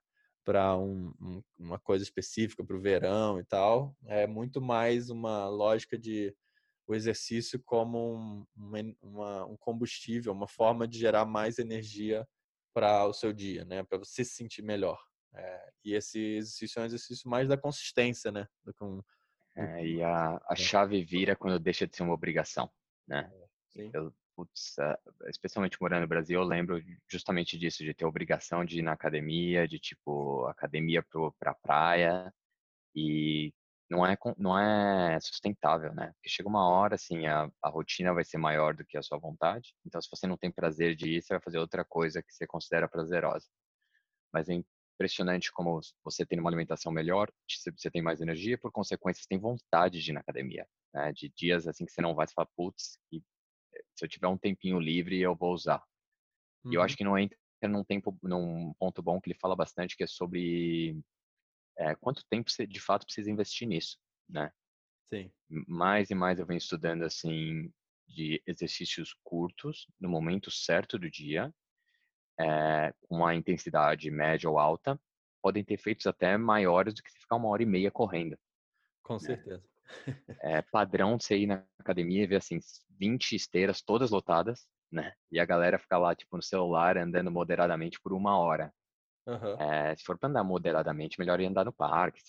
para um, um, uma coisa específica para o verão e tal. É muito mais uma lógica de o exercício como um, uma, um combustível, uma forma de gerar mais energia para o seu dia, né? Para você se sentir melhor. É, e esse exercício é um exercício mais da consistência, né? Do que um, é, e a, a chave vira quando deixa de ser uma obrigação, né? É, eu, putz, especialmente morando no Brasil, eu lembro justamente disso, de ter obrigação de ir na academia, de tipo, academia para a praia, e não é, não é sustentável, né? Porque chega uma hora, assim, a, a rotina vai ser maior do que a sua vontade, então se você não tem prazer de ir, você vai fazer outra coisa que você considera prazerosa. Mas é impressionante como você tem uma alimentação melhor, você tem mais energia, por consequência, você tem vontade de ir na academia. Né? De dias assim que você não vai falar, putz, eh, se eu tiver um tempinho livre, eu vou usar. Uhum. E eu acho uhum. que não entra num, tempo, num ponto bom que ele fala bastante, que é sobre é, quanto tempo você de fato precisa investir nisso, né? Sim. Mais e mais eu venho estudando, assim, de exercícios curtos, no momento certo do dia, é, com uma intensidade média ou alta, podem ter efeitos até maiores do que se ficar uma hora e meia correndo. Com né? certeza. É padrão você ir na academia e ver assim 20 esteiras todas lotadas, né? E a galera ficar lá tipo no celular andando moderadamente por uma hora. Uhum. É, se for para andar moderadamente, melhor ir andar no parque,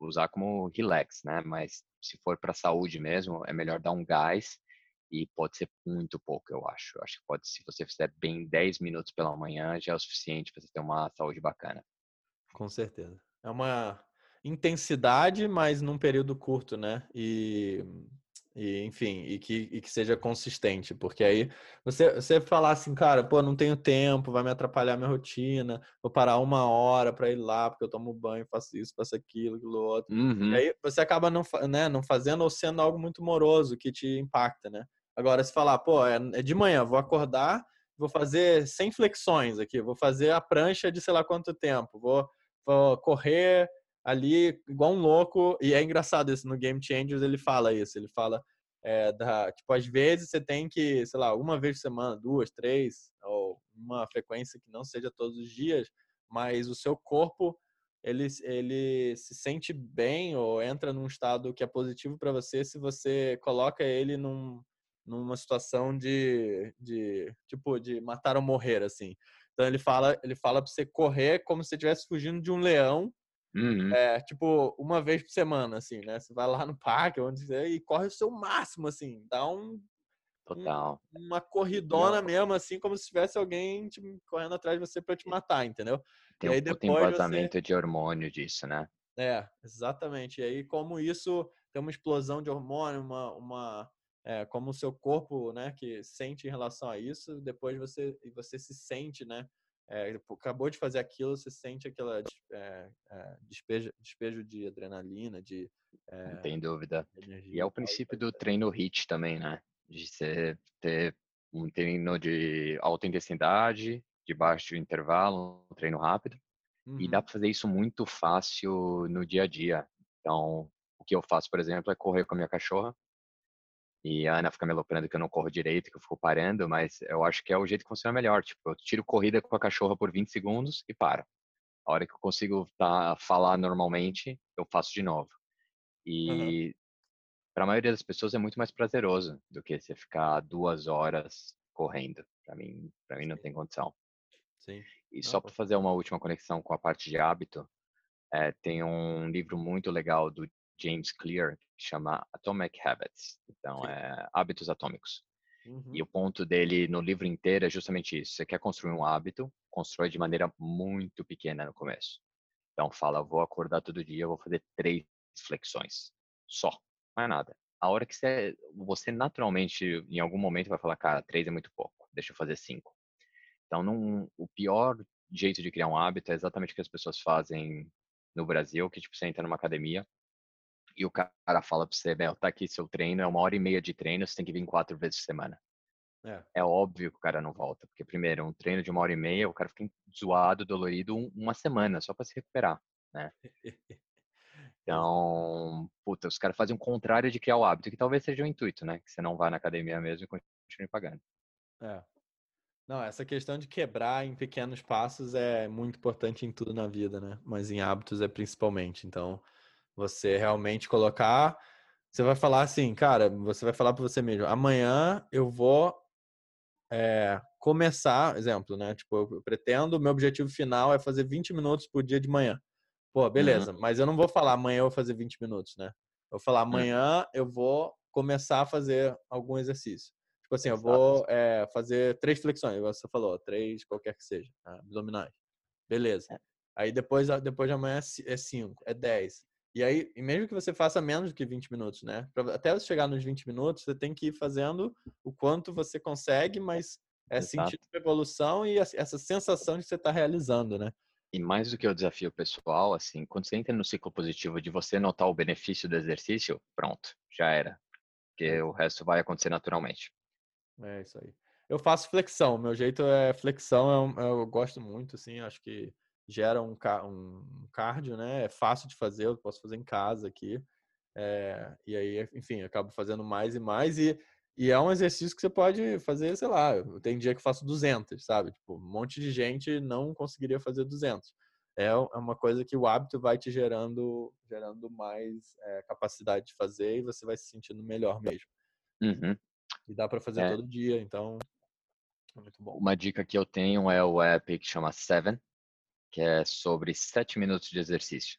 usar como relax, né? Mas se for para saúde mesmo, é melhor dar um gás e pode ser muito pouco, eu acho. Eu acho que pode, se você fizer bem 10 minutos pela manhã, já é o suficiente para você ter uma saúde bacana. Com certeza. É uma intensidade, mas num período curto, né? E, e enfim, e que, e que seja consistente, porque aí você, você falar assim, cara, pô, não tenho tempo, vai me atrapalhar minha rotina, vou parar uma hora para ir lá, porque eu tomo banho, faço isso, faço aquilo, aquilo outro. Uhum. E aí você acaba não, né, não fazendo ou sendo algo muito moroso que te impacta, né? Agora, se falar, pô, é, é de manhã, vou acordar, vou fazer 100 flexões aqui, vou fazer a prancha de sei lá quanto tempo, vou, vou correr ali igual um louco. E é engraçado isso, no Game Changers ele fala isso, ele fala, é, da, tipo, às vezes você tem que, sei lá, uma vez por semana, duas, três, ou uma frequência que não seja todos os dias, mas o seu corpo ele, ele se sente bem ou entra num estado que é positivo para você se você coloca ele num, numa situação de, de tipo de matar ou morrer assim. Então ele fala ele fala para você correr como se estivesse fugindo de um leão, uhum. é, tipo uma vez por semana assim, né? Você vai lá no parque onde você, e corre o seu máximo assim, dá um Total. Um, uma corridona mesmo, assim, como se tivesse alguém correndo atrás de você para te matar, entendeu? Tem um puto embasamento você... de hormônio disso, né? É, exatamente. E aí, como isso tem uma explosão de hormônio, uma, uma é, como o seu corpo, né, que sente em relação a isso, depois você você se sente, né, é, acabou de fazer aquilo, você sente aquela é, é, despejo, despejo de adrenalina, de é, não tem dúvida. E é o princípio do treino HIT também, né? De você ter um treino de alta intensidade, de baixo intervalo, um treino rápido. Uhum. E dá uhum. para fazer isso muito fácil no dia a dia. Então, o que eu faço, por exemplo, é correr com a minha cachorra. E a Ana fica me aloprando que eu não corro direito, que eu fico parando, mas eu acho que é o jeito que funciona melhor. Tipo, eu tiro corrida com a cachorra por 20 segundos e paro. A hora que eu consigo tá, falar normalmente, eu faço de novo. E uhum. para a maioria das pessoas é muito mais prazeroso do que você ficar duas horas correndo. Para mim, para mim não tem condição. Sim. E só para fazer uma última conexão com a parte de hábito, é, tem um livro muito legal do James Clear que chama Atomic Habits. Então, Sim. é hábitos atômicos. Uhum. E o ponto dele no livro inteiro é justamente isso. Você quer construir um hábito, constrói de maneira muito pequena no começo. Então, fala, vou acordar todo dia, vou fazer três flexões. Só. Não é nada. A hora que você, você naturalmente, em algum momento, vai falar, cara, três é muito pouco, deixa eu fazer cinco. Então, não, o pior jeito de criar um hábito é exatamente o que as pessoas fazem no Brasil, que tipo, você entra numa academia e o cara fala pra você, Bel, tá aqui seu treino, é uma hora e meia de treino, você tem que vir quatro vezes por semana. É. é. óbvio que o cara não volta, porque primeiro, um treino de uma hora e meia, o cara fica zoado, dolorido uma semana só para se recuperar, né? Então, puta, os caras fazem o contrário de criar o hábito, que talvez seja o intuito, né? Que você não vá na academia mesmo e continue pagando. É. Não, essa questão de quebrar em pequenos passos é muito importante em tudo na vida, né? Mas em hábitos é principalmente. Então, você realmente colocar. Você vai falar assim, cara, você vai falar para você mesmo: amanhã eu vou é, começar, exemplo, né? Tipo, eu pretendo, meu objetivo final é fazer 20 minutos por dia de manhã. Pô, uhum. beleza, uhum. mas eu não vou falar amanhã eu vou fazer 20 minutos, né? Eu vou falar amanhã eu vou começar a fazer algum exercício. Tipo assim, eu vou é, fazer três flexões, você falou, três, qualquer que seja, tá? abdominais. Beleza. É. Aí depois, depois de amanhã é cinco, é dez. E aí, e mesmo que você faça menos do que 20 minutos, né? Pra, até você chegar nos 20 minutos, você tem que ir fazendo o quanto você consegue, mas é sentir a evolução e essa sensação de que você está realizando, né? E mais do que o desafio pessoal, assim, quando você entra no ciclo positivo de você notar o benefício do exercício, pronto, já era. Porque é. o resto vai acontecer naturalmente. É isso aí. Eu faço flexão, meu jeito é flexão, eu, eu gosto muito, assim, acho que gera um, um cardio, né? É fácil de fazer, eu posso fazer em casa aqui. É, e aí, enfim, acabo fazendo mais e mais. E e é um exercício que você pode fazer, sei lá, tem dia que faço 200, sabe? Tipo, um monte de gente não conseguiria fazer 200. É, é uma coisa que o hábito vai te gerando, gerando mais é, capacidade de fazer e você vai se sentindo melhor mesmo. Uhum. E dá para fazer é. todo dia, então é muito bom. Uma dica que eu tenho é o app que chama Seven, que é sobre sete minutos de exercício.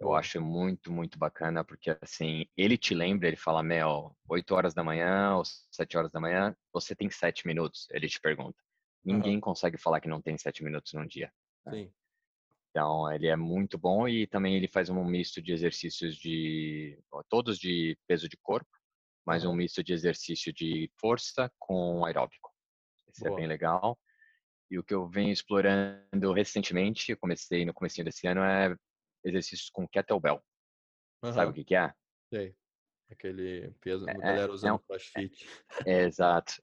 Eu acho muito, muito bacana, porque assim, ele te lembra, ele fala, Mel, 8 horas da manhã ou 7 horas da manhã, você tem 7 minutos, ele te pergunta. Ninguém uhum. consegue falar que não tem 7 minutos num dia. Né? Sim. Então, ele é muito bom e também ele faz um misto de exercícios de, todos de peso de corpo, mas um misto de exercício de força com aeróbico. Isso é bem legal. E o que eu venho explorando recentemente, comecei no começo desse ano, é exercícios com kettlebell. Uhum. Sabe o que, que é? Sei. Aquele peso, é, a galera usando é um, crossfit. É, é, exato.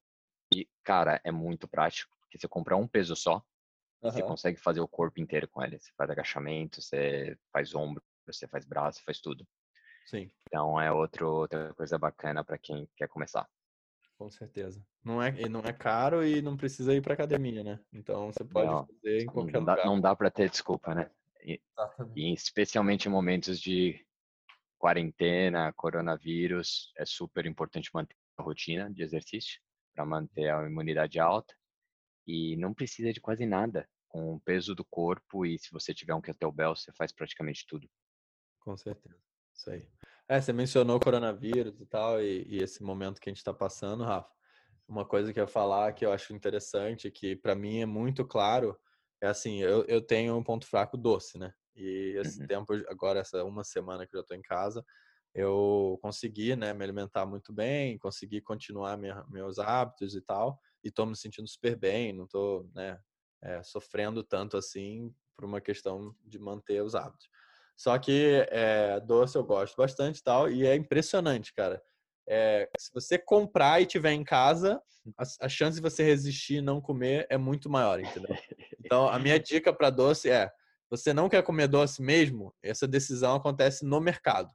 E, cara, é muito prático, porque você compra um peso só, uhum. você consegue fazer o corpo inteiro com ele. Você faz agachamento, você faz ombro, você faz braço, faz tudo. Sim. Então é outro, outra coisa bacana para quem quer começar. Com certeza. Não é, não é caro e não precisa ir para academia, né? Então você pode não, fazer em qualquer não dá, lugar. Não dá para ter desculpa, né? E, e especialmente em momentos de quarentena, coronavírus, é super importante manter a rotina de exercício para manter a imunidade alta. E não precisa de quase nada com o peso do corpo e se você tiver um kettlebell, você faz praticamente tudo. Com certeza. Isso aí. É, você mencionou o coronavírus e tal, e, e esse momento que a gente está passando, Rafa. Uma coisa que eu ia falar que eu acho interessante, que para mim é muito claro, é assim, eu, eu tenho um ponto fraco doce, né? E esse Uhum. tempo, agora essa uma semana que eu já tô em casa, eu consegui, né, me alimentar muito bem, consegui continuar minha, meus hábitos e tal, e tô me sentindo super bem, não tô, né, é, sofrendo tanto assim por uma questão de manter os hábitos. Só que é, doce eu gosto bastante e tal, e é impressionante, cara. É, se você comprar e tiver em casa, a, a chance de você resistir e não comer é muito maior, entendeu? Então, a minha dica para doce é: você não quer comer doce mesmo? Essa decisão acontece no mercado,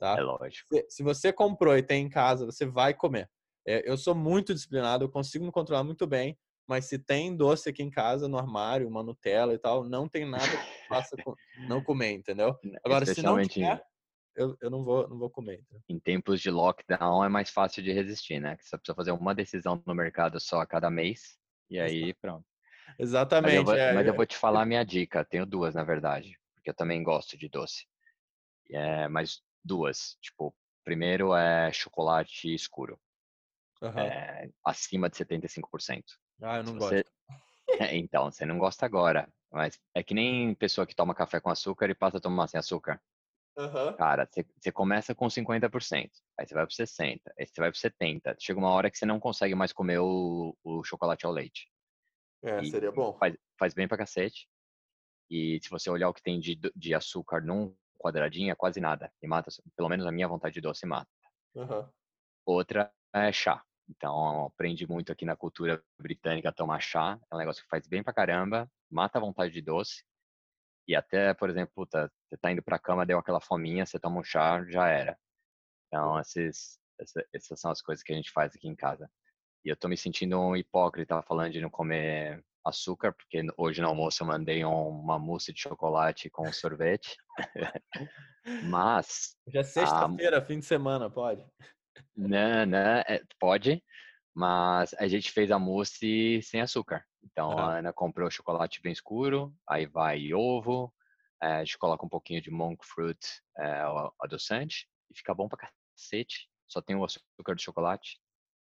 É tá? lógico. Se, se você comprou e tem em casa, você vai comer. É, eu sou muito disciplinado, eu consigo me controlar muito bem, mas se tem doce aqui em casa, no armário, uma Nutella e tal, não tem nada que faça com, não comer, entendeu? Agora, se não tiver, eu, eu não vou não vou comer. Em tempos de lockdown é mais fácil de resistir, né? Que você precisa fazer uma decisão no mercado só a cada mês e aí pronto. Mas eu, Exatamente. vou, é, mas eu é, vou te falar a minha dica. Tenho duas, na verdade, porque eu também gosto de doce. É, mas duas. Tipo, primeiro é chocolate escuro, aham. é, acima de 75%. Ah, eu não você, gosto. então, você não gosta agora, mas é que nem pessoa que toma café com açúcar e passa a tomar sem açúcar. Aham. Cara, você, começa com 50%, aí você vai para 60%, aí você vai para 70%. Chega uma hora que você não consegue mais comer o, o chocolate ao leite. É, E seria bom. faz, faz bem pra cacete. E se você olhar o que tem de, de açúcar num quadradinho, é quase nada. E mata, pelo menos a minha vontade de doce mata. Aham. Outra é chá. Então, aprendi muito aqui na cultura britânica a tomar chá. É um negócio que faz bem pra caramba, mata a vontade de doce. E até, por exemplo, puta, você tá indo pra cama, deu aquela fominha, você toma um chá, já era. Então, esses, essa- essas são as coisas que a gente faz aqui em casa. E eu tô me sentindo um hipócrita falando de não comer açúcar, porque hoje no almoço eu mandei um- uma mousse de chocolate com sorvete. Mas, Já é sexta-feira, fim de semana, pode? Né, né, é, pode, mas a gente fez a mousse sem açúcar. Então, Ah. a Ana comprou chocolate bem escuro, aí vai ovo, eh, a gente coloca um pouquinho de monk fruit, o adoçante, e fica bom pra cacete. Só tem o açúcar do chocolate.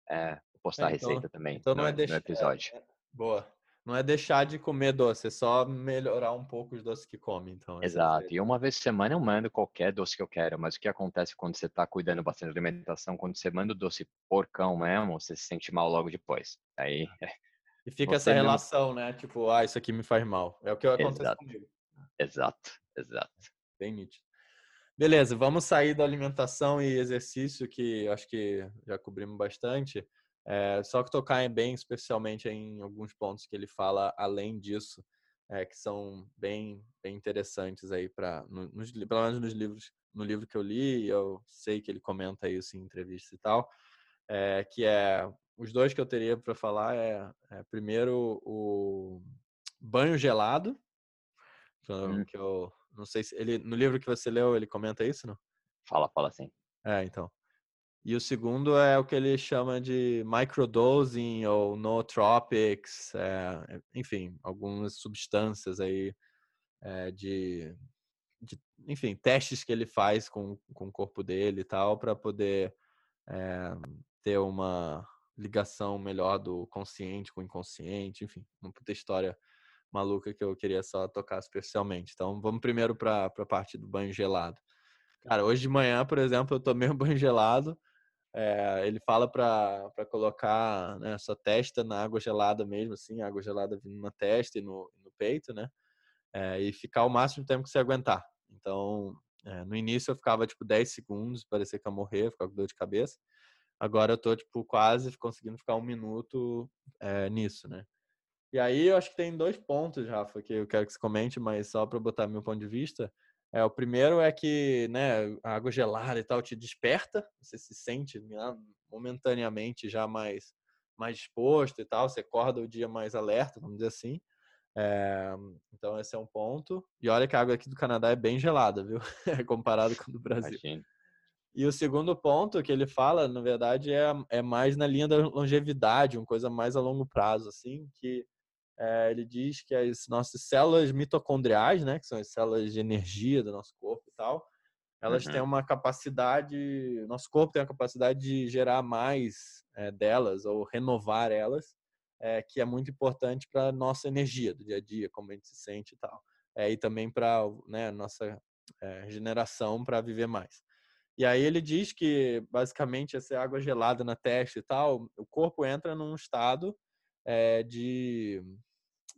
É, vou postar a É, então- receita também Então no, não é no deixar. episódio. Boa. Não é deixar de comer doce, é só melhorar um pouco os doces que come. Então, é Exato. E uma vez por semana eu mando qualquer doce que eu quero, mas o que acontece quando você está cuidando bastante da alimentação, quando você manda o doce porcão mesmo, você se sente mal logo depois. Aí, E fica essa relação, né? Tipo, ah, isso aqui me faz mal. É o que acontece Exato. comigo. exato, exato. Bem nítido. Beleza, vamos sair da alimentação e exercício, que acho que já cobrimos bastante. É, só que tocar em bem, especialmente em alguns pontos que ele fala além disso, é, que são bem, bem interessantes aí para, nos, li- pelo menos nos livros, no livro que eu li, eu sei que ele comenta isso em entrevista e tal, é, que é os dois que eu teria para falar é, é, primeiro o banho gelado, que eu- Hum. que eu não sei se ele no livro que você leu ele comenta isso, não? Fala, fala assim. É, então. E o segundo é o que ele chama de microdosing ou nootropics, é, enfim, algumas substâncias aí é, de, de- enfim, testes que ele faz com, com o corpo dele e tal, para poder é, ter uma ligação melhor do consciente com o inconsciente, enfim, uma puta história maluca que eu queria só tocar especialmente. Então, vamos primeiro para a parte do banho gelado. Cara, hoje de manhã, por exemplo, eu tomei um banho gelado. É, ele fala para colocar né, sua testa na água gelada mesmo, assim, água gelada vindo na testa e no, no peito, né? É, e ficar o máximo de tempo que você aguentar. Então, é, no início eu ficava tipo 10 segundos, parecia que ia morrer, ficava com dor de cabeça. Agora eu tô tipo quase conseguindo ficar um minuto é, nisso, né? E aí eu acho que tem dois pontos, Rafa, que eu quero que você comente, mas só para botar meu ponto de vista. É, o primeiro é que né, a água gelada e tal te desperta, você se sente né, momentaneamente já mais, mais disposto e tal, você acorda o dia mais alerta, vamos dizer assim. É, então esse é um ponto. E olha que a água aqui do Canadá é bem gelada, viu? Comparado com a do Brasil. Imagina. E o segundo ponto que ele fala, na verdade, é, é mais na linha da longevidade, uma coisa mais a longo prazo, assim, que é, ele diz que as nossas células mitocondriais, né, que são as células de energia do nosso corpo e tal, elas Uhum. têm uma capacidade, nosso corpo tem a capacidade de gerar mais é, delas ou renovar elas é, que é muito importante para nossa energia do dia a dia, como a gente se sente e tal. É, e também para né, nossa é, regeneração para viver mais. E aí ele diz que basicamente essa água gelada na testa e tal, o corpo entra num estado é, de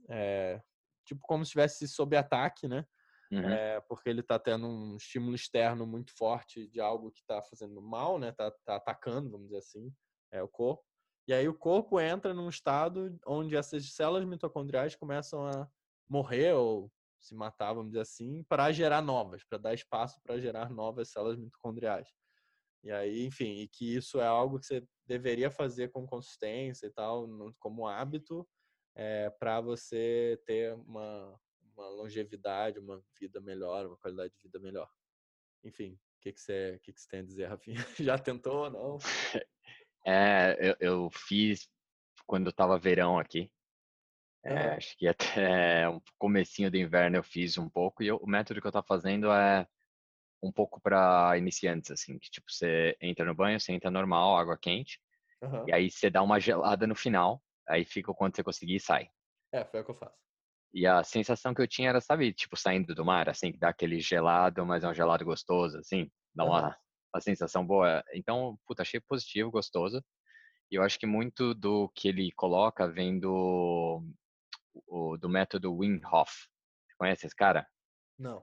é, tipo como se estivesse sob ataque, né? Uhum. É, porque ele está tendo um estímulo externo muito forte de algo que está fazendo mal, né? Tá, tá, atacando, vamos dizer assim, é, o corpo. E aí o corpo entra num estado onde essas células mitocondriais começam a morrer ou se matar, vamos dizer assim, para gerar novas, para dar espaço para gerar novas células mitocondriais. E aí, enfim, e que isso é algo que você deveria fazer com consistência e tal, como hábito, é, para você ter uma, uma longevidade, uma vida melhor, uma qualidade de vida melhor. Enfim, o que, que, você, que, que você tem a dizer, Rafinha? Já tentou ou não? É, eu, eu fiz quando estava verão aqui. É, uhum. Acho que até um comecinho do inverno eu fiz um pouco e eu, o método que eu estou fazendo é um pouco para iniciantes, assim, que tipo, você entra no banho, você entra normal, água quente, uhum. e aí você dá uma gelada no final, aí fica o quanto você conseguir e sai. É, foi o que eu faço. E a sensação que eu tinha era, sabe, tipo, saindo do mar, assim, que dá aquele gelado, mas é um gelado gostoso, assim, dá uma, uhum. uma sensação boa. Então, puta, achei positivo, gostoso. E eu acho que muito do que ele coloca vem do, do método Wim Hof. Você conhece esse cara? Não.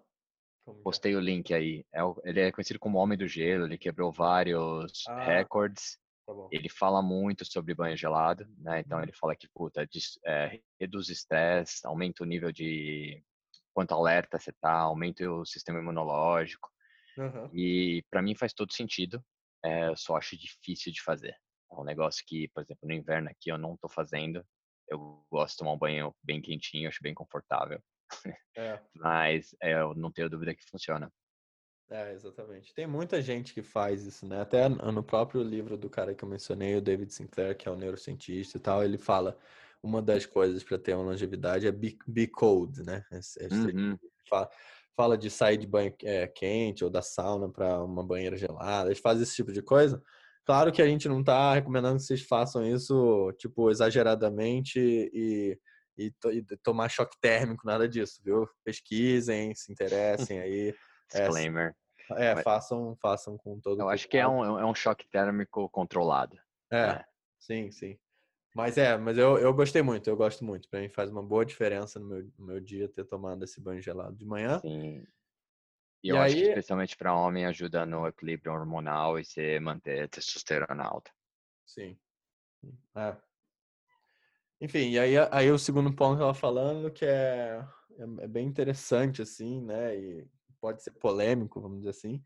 É? Postei o link aí. É, ele é conhecido como Homem do Gelo, ele quebrou vários ah. recordes Tá ele fala muito sobre banho gelado, né? Então uhum. ele fala que puta, é, reduz estresse, aumenta o nível de quanto alerta você tá, aumenta o sistema imunológico. Uhum. E para mim faz todo sentido. É, eu só acho difícil de fazer. É um negócio que, por exemplo, no inverno aqui eu não tô fazendo. Eu gosto de tomar um banho bem quentinho, acho bem confortável. É. Mas é, eu não tenho dúvida que funciona. É, exatamente. Tem muita gente que faz isso, né? Até no próprio livro do cara que eu mencionei, o David Sinclair, que é um neurocientista e tal, ele fala uma das coisas para ter uma longevidade é be, be cold, né? Uhum. Fala, fala, de sair de banho é, quente ou da sauna para uma banheira gelada, eles fazem esse tipo de coisa. Claro que a gente não está recomendando que vocês façam isso, tipo, exageradamente e, e, e tomar choque térmico, nada disso, viu? Pesquisem, se interessem aí. Disclaimer. É, é façam, façam com todo Eu acho que é um, é um choque térmico controlado. É, né? sim, sim. Mas é, mas eu, eu gostei muito, eu gosto muito. Pra mim faz uma boa diferença no meu, no meu dia ter tomado esse banho gelado de manhã. Sim. E, e eu aí... acho que especialmente para homem ajuda no equilíbrio hormonal e se manter a testosterona alta. Sim. É. Enfim, e aí, aí o segundo ponto que ela falando que é, é, é bem interessante, assim, né? E pode ser polêmico, vamos dizer assim,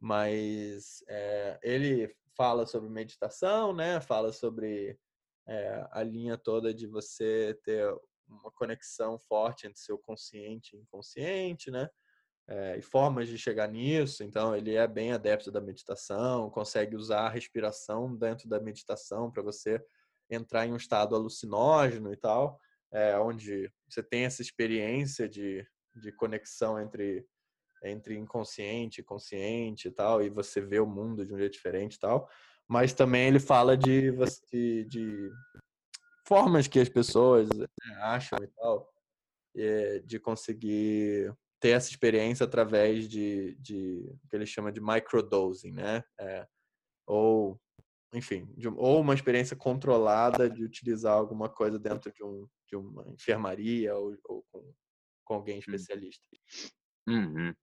mas é, ele fala sobre meditação, né? Fala sobre é, a linha toda de você ter uma conexão forte entre seu consciente e inconsciente, né? É, e formas de chegar nisso. Então, ele é bem adepto da meditação, consegue usar a respiração dentro da meditação para você entrar em um estado alucinógeno e tal, é, onde você tem essa experiência de, de conexão entre entre inconsciente e consciente e tal, e você vê o mundo de um jeito diferente e tal. Mas também ele fala de, de, de formas que as pessoas né, acham e tal, eh, de conseguir ter essa experiência através de, de o que ele chama de microdosing, né? É, ou, enfim, de, ou uma experiência controlada de utilizar alguma coisa dentro de, um, de uma enfermaria ou, ou com, com alguém hum. especialista. Uhum.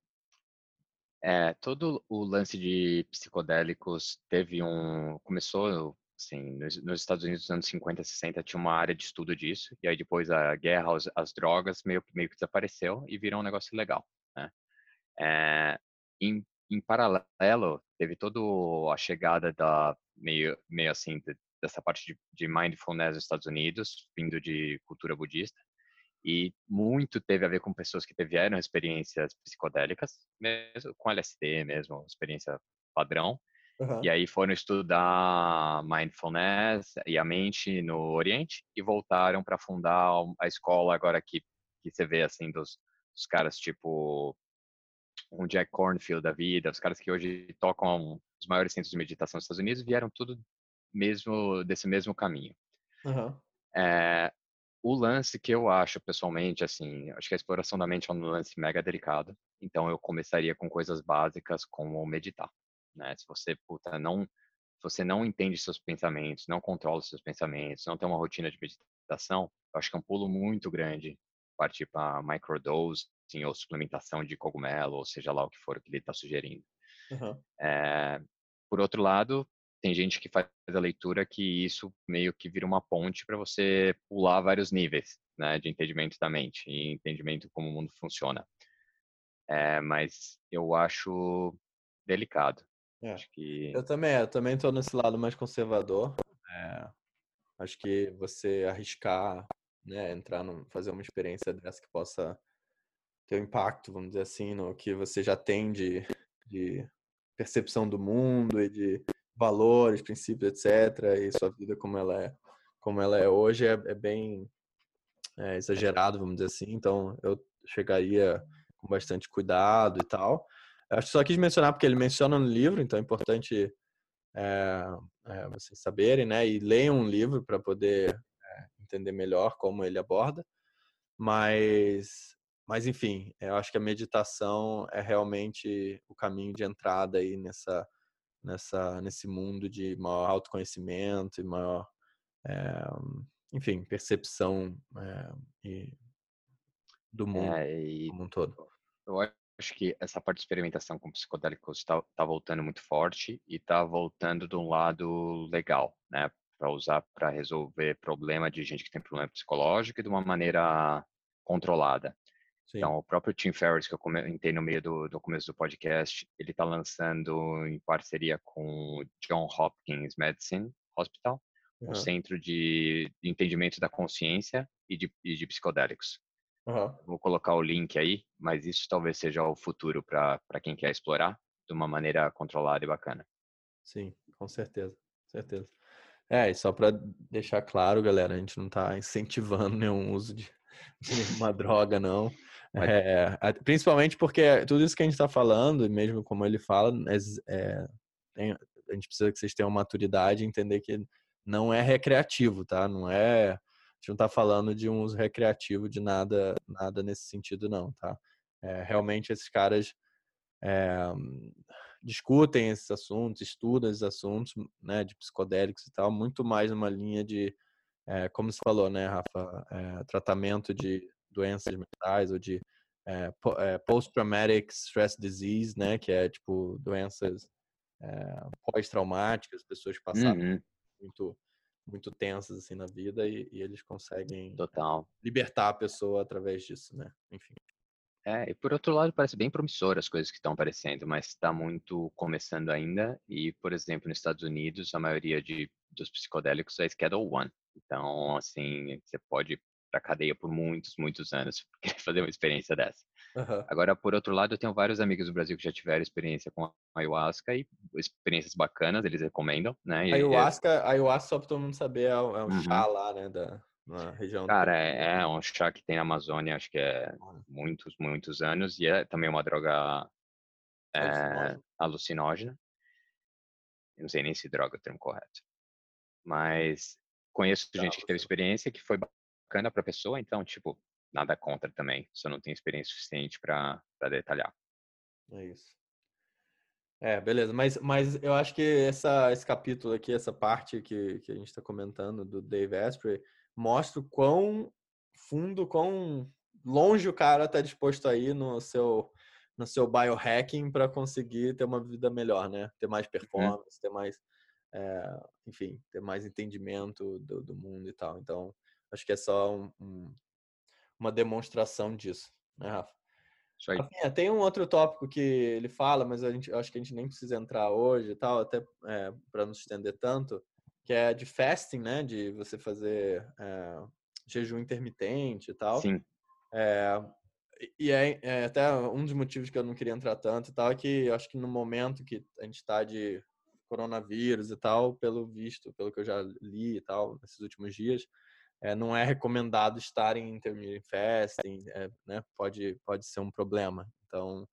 É, todo o lance de psicodélicos teve um. Começou, assim, nos, nos, Estados Unidos nos anos 50, 60, tinha uma área de estudo disso, e aí depois a guerra, as, as drogas meio, meio que desapareceu e virou um negócio legal, né? É, em, em paralelo, teve toda a chegada da, meio, meio assim, dessa parte de, de mindfulness nos Estados Unidos, vindo de cultura budista, e muito teve a ver com pessoas que tiveram experiências psicodélicas, mesmo com LSD mesmo, experiência padrão. Uhum. E aí foram estudar mindfulness e a mente no Oriente e voltaram para fundar a escola agora que, que você vê assim dos, dos caras tipo um Jack Cornfield da vida, os caras que hoje tocam os maiores centros de meditação dos Estados Unidos vieram tudo mesmo desse mesmo caminho. Uhum. É, o lance que eu acho, pessoalmente, assim, acho que a exploração da mente é um lance mega delicado. Então, eu começaria com coisas básicas como meditar, né? Se você, puta, não, se você não entende seus pensamentos, não controla seus pensamentos, não tem uma rotina de meditação, eu acho que é um pulo muito grande partir para microdose, assim, ou suplementação de cogumelo, ou seja lá o que for que ele está sugerindo. Uhum. É, por outro lado, tem gente que faz a leitura que isso meio que vira uma ponte para você pular vários níveis né, de entendimento da mente e entendimento como o mundo funciona. É, mas eu acho delicado. É. Acho que... Eu também, eu também estou nesse lado mais conservador. É, acho que você arriscar, né, entrar no, fazer uma experiência dessa que possa ter um impacto, vamos dizer assim, no que você já tem de, de percepção do mundo e de valores, princípios, etc. E sua vida como ela é, como ela é hoje é, é bem é, exagerado, vamos dizer assim. Então eu chegaria com bastante cuidado e tal. Acho que só quis mencionar porque ele menciona no livro, então é importante é, é, vocês saberem, né? E leiam um livro para poder é, entender melhor como ele aborda. Mas, mas enfim, eu acho que a meditação é realmente o caminho de entrada aí nessa nessa nesse mundo de maior autoconhecimento e maior é, enfim percepção é, do mundo e, como um todo. eu acho que essa parte de experimentação com psicodélicos está tá voltando muito forte e está voltando de um lado legal né para usar para resolver problema de gente que tem problema psicológico e de uma maneira controlada Sim. Então, o próprio Tim Ferriss, que eu comentei no meio do, do começo do podcast, ele está lançando em parceria com o John Hopkins Medicine Hospital, uhum. um centro de, entendimento da consciência e de, e de psicodélicos. Uhum. Vou colocar o link aí, mas isso talvez seja o futuro para quem quer explorar de uma maneira controlada e bacana. Sim, com certeza, certeza. É, e só para deixar claro, galera, a gente não está incentivando nenhum uso de nenhuma droga, não. É, principalmente porque tudo isso que a gente está falando, mesmo como ele fala, é, é, a gente precisa que vocês tenham maturidade e entender que não é recreativo, tá? Não é. A gente não está falando de um uso recreativo de nada, nada nesse sentido, não, tá? É, realmente esses caras é, discutem esses assuntos, estudam esses assuntos, né, de psicodélicos e tal, muito mais numa linha de, é, como você falou, né, Rafa, tratamento de doenças mentais ou de é, é, post-traumatic stress disease, né, que é tipo doenças é, pós-traumáticas, pessoas que passaram uhum. muito muito tensas assim na vida e, e, eles conseguem Total. libertar a pessoa através disso, né? Enfim. É, e por outro lado parece bem promissor as coisas que estão aparecendo, mas está muito começando ainda e, por exemplo, nos Estados Unidos a maioria de dos psicodélicos é Schedule One. Então, assim, você pode para cadeia por muitos, muitos anos, fazer uma experiência dessa. Uhum. Agora, por outro lado, eu tenho vários amigos do Brasil que já tiveram experiência com ayahuasca e experiências bacanas, eles recomendam, né? E, ayahuasca, ayahuasca, só para todo mundo saber, é um, é um uhum. chá lá, né, da na região. Cara, é, é, um chá que tem na Amazônia, acho que é muitos, muitos anos, e é também uma droga é, alucinógena. Eu não sei nem se droga é o termo correto. Mas conheço gente que teve experiência que foi bacana para a pessoa, então, tipo, nada contra também, só não tenho experiência suficiente para detalhar. É isso. É, beleza, mas, mas eu acho que essa, esse capítulo aqui, essa parte que, que a gente está comentando do Dave Asprey, mostra o quão fundo, quão longe o cara está disposto a ir no seu, no seu biohacking para conseguir ter uma vida melhor, né? Ter mais uhum. performance, uhum. ter mais, é, enfim, ter mais entendimento do, do mundo e tal. Então, Acho que é só um, um, uma demonstração disso, né, Rafa? Isso aí. Rafinha, tem um outro tópico que ele fala, mas a gente, acho que a gente nem precisa entrar hoje e tal, até é, para não se estender tanto, que é de fasting, né? De você fazer é, jejum intermitente e tal. Sim. É, e é, é, até um dos motivos que eu não queria entrar tanto e tal é que eu acho que no momento que a gente está de coronavírus e tal, pelo visto, pelo que eu já li e tal, nesses últimos dias, é, não é recomendado estar em intermittent fasting, é, né? Pode, pode ser um problema. Então,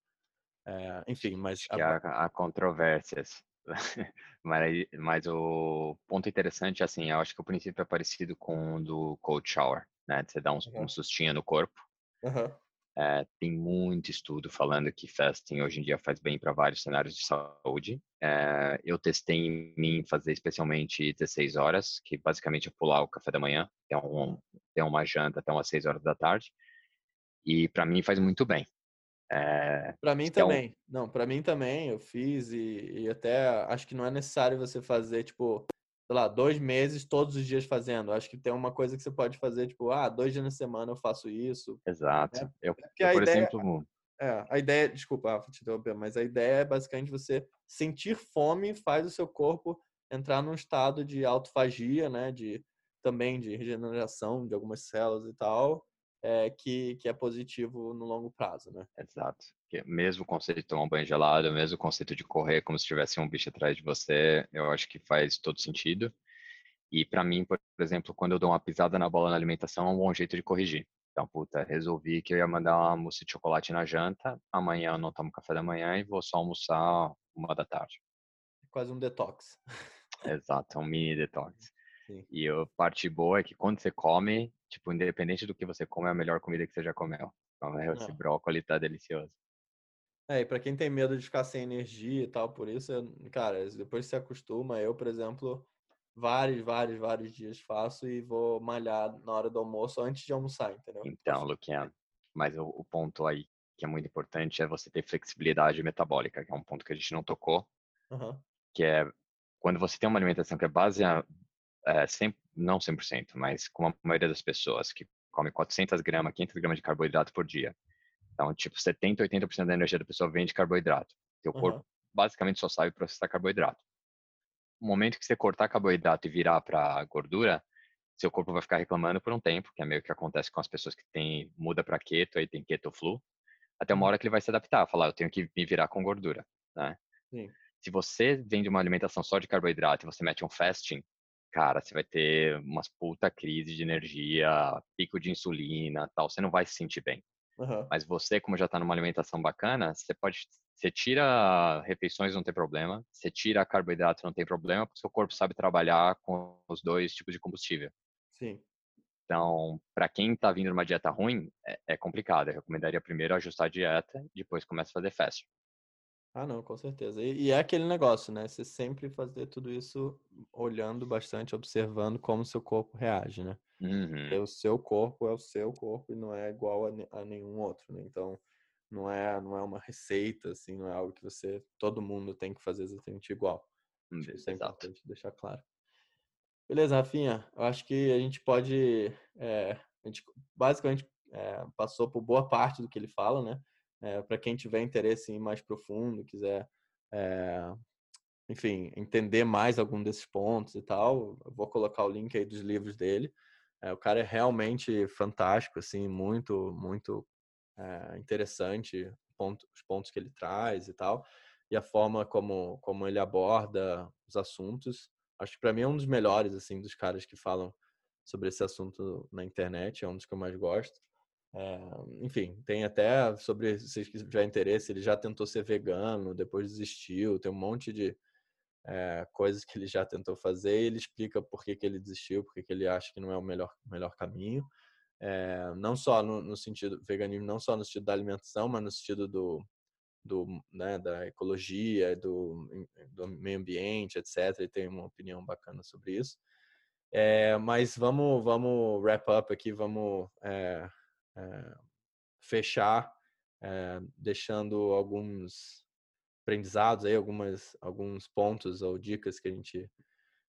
é, enfim, mas... Há, há controvérsias. mas, mas o ponto interessante, assim, eu acho que o princípio é parecido com o do cold shower, né? Você dá um, uhum. um sustinho no corpo. Uhum. É, tem muito estudo falando que fasting hoje em dia faz bem para vários cenários de saúde. É, eu testei em mim fazer especialmente 16 horas, que basicamente é pular o café da manhã, é, um, é uma janta até umas 6 horas da tarde. E para mim faz muito bem. É, para mim também. Não, para mim também. Eu fiz e, e, até acho que não é necessário você fazer, tipo, sei lá, dois meses todos os dias fazendo. Acho que tem uma coisa que você pode fazer, tipo, ah, dois dias na semana eu faço isso. Exato. Né? Eu, eu por ideia, exemplo. É, a ideia, desculpa, te interromper, mas a ideia é basicamente você sentir fome faz o seu corpo entrar num estado de autofagia, né? De também de regeneração de algumas células e tal é, que, que é positivo no longo prazo, né? Exato. Mesmo o conceito de tomar um banho gelado, mesmo o conceito de correr como se tivesse um bicho atrás de você, eu acho que faz todo sentido. E para mim, por exemplo, quando eu dou uma pisada na bola na alimentação, é um bom jeito de corrigir. Então, puta, resolvi que eu ia mandar uma mousse de chocolate na janta, amanhã eu não tomo café da manhã e vou só almoçar uma da tarde. Quase um detox. Exato, é um mini detox. Sim. E a parte boa é que quando você come, tipo, independente do que você come, é a melhor comida que você já comeu. Então, é. esse brócolis tá delicioso. É, e pra quem tem medo de ficar sem energia e tal, por isso, cara, depois você acostuma, eu, por exemplo, vários, vários, vários dias faço e vou malhar na hora do almoço antes de almoçar, entendeu? Então, Luquiano, mas o, o ponto aí que é muito importante é você ter flexibilidade metabólica, que é um ponto que a gente não tocou, uhum. que é quando você tem uma alimentação que é baseada, é, 100, não 100%, mas como a maioria das pessoas que come 400 gramas, 500 gramas de carboidrato por dia. Então, tipo, 70, 80% da energia da pessoa vem de carboidrato. Teu uhum. corpo basicamente só sabe processar carboidrato. No momento que você cortar carboidrato e virar para gordura, seu corpo vai ficar reclamando por um tempo, que é meio que acontece com as pessoas que têm muda para keto, aí tem keto flu, até uma uhum. hora que ele vai se adaptar, falar, eu tenho que me virar com gordura, né? Sim. Se você vem de uma alimentação só de carboidrato e você mete um fasting, cara, você vai ter umas puta crise de energia, pico de insulina, tal, você não vai se sentir bem. Uhum. Mas você, como já está numa alimentação bacana, você pode, você tira refeições não tem problema, você tira carboidrato não tem problema, porque seu corpo sabe trabalhar com os dois tipos de combustível. Sim. Então, para quem está vindo numa dieta ruim, é, é, complicado. Eu recomendaria primeiro ajustar a dieta, depois começa a fazer fast. Ah, não, com certeza. E, e, é aquele negócio, né? Você sempre fazer tudo isso olhando bastante, observando como o seu corpo reage, né? Uhum. O seu corpo é o seu corpo e não é igual a, a, nenhum outro, né? Então, não é, não é uma receita, assim, não é algo que você, todo mundo tem que fazer exatamente igual. Hum, isso é importante deixar claro. Beleza, Rafinha. Eu acho que a gente pode, é, a gente basicamente é, passou por boa parte do que ele fala, né? É, para quem tiver interesse em mais profundo, quiser, é, enfim, entender mais algum desses pontos e tal, vou colocar o link aí dos livros dele. É, o cara é realmente fantástico, assim, muito, muito é, interessante ponto, os pontos que ele traz e tal, e a forma como, como ele aborda os assuntos. Acho que para mim é um dos melhores, assim, dos caras que falam sobre esse assunto na internet, é um dos que eu mais gosto. É, enfim, tem até sobre, se tiverem interesse, ele já tentou ser vegano, depois desistiu, tem um monte de é, coisas que ele já tentou fazer e ele explica por que, que ele desistiu, por que, que ele acha que não é o melhor, melhor caminho. É, não só no, no, sentido, veganismo não só no sentido da alimentação, mas no sentido do, do né, da ecologia, do, do meio ambiente, etc. Ele tem uma opinião bacana sobre isso. É, mas vamos, vamos wrap up aqui, vamos é, é, fechar, é, deixando alguns aprendizados aí, algumas, alguns pontos ou dicas que a gente,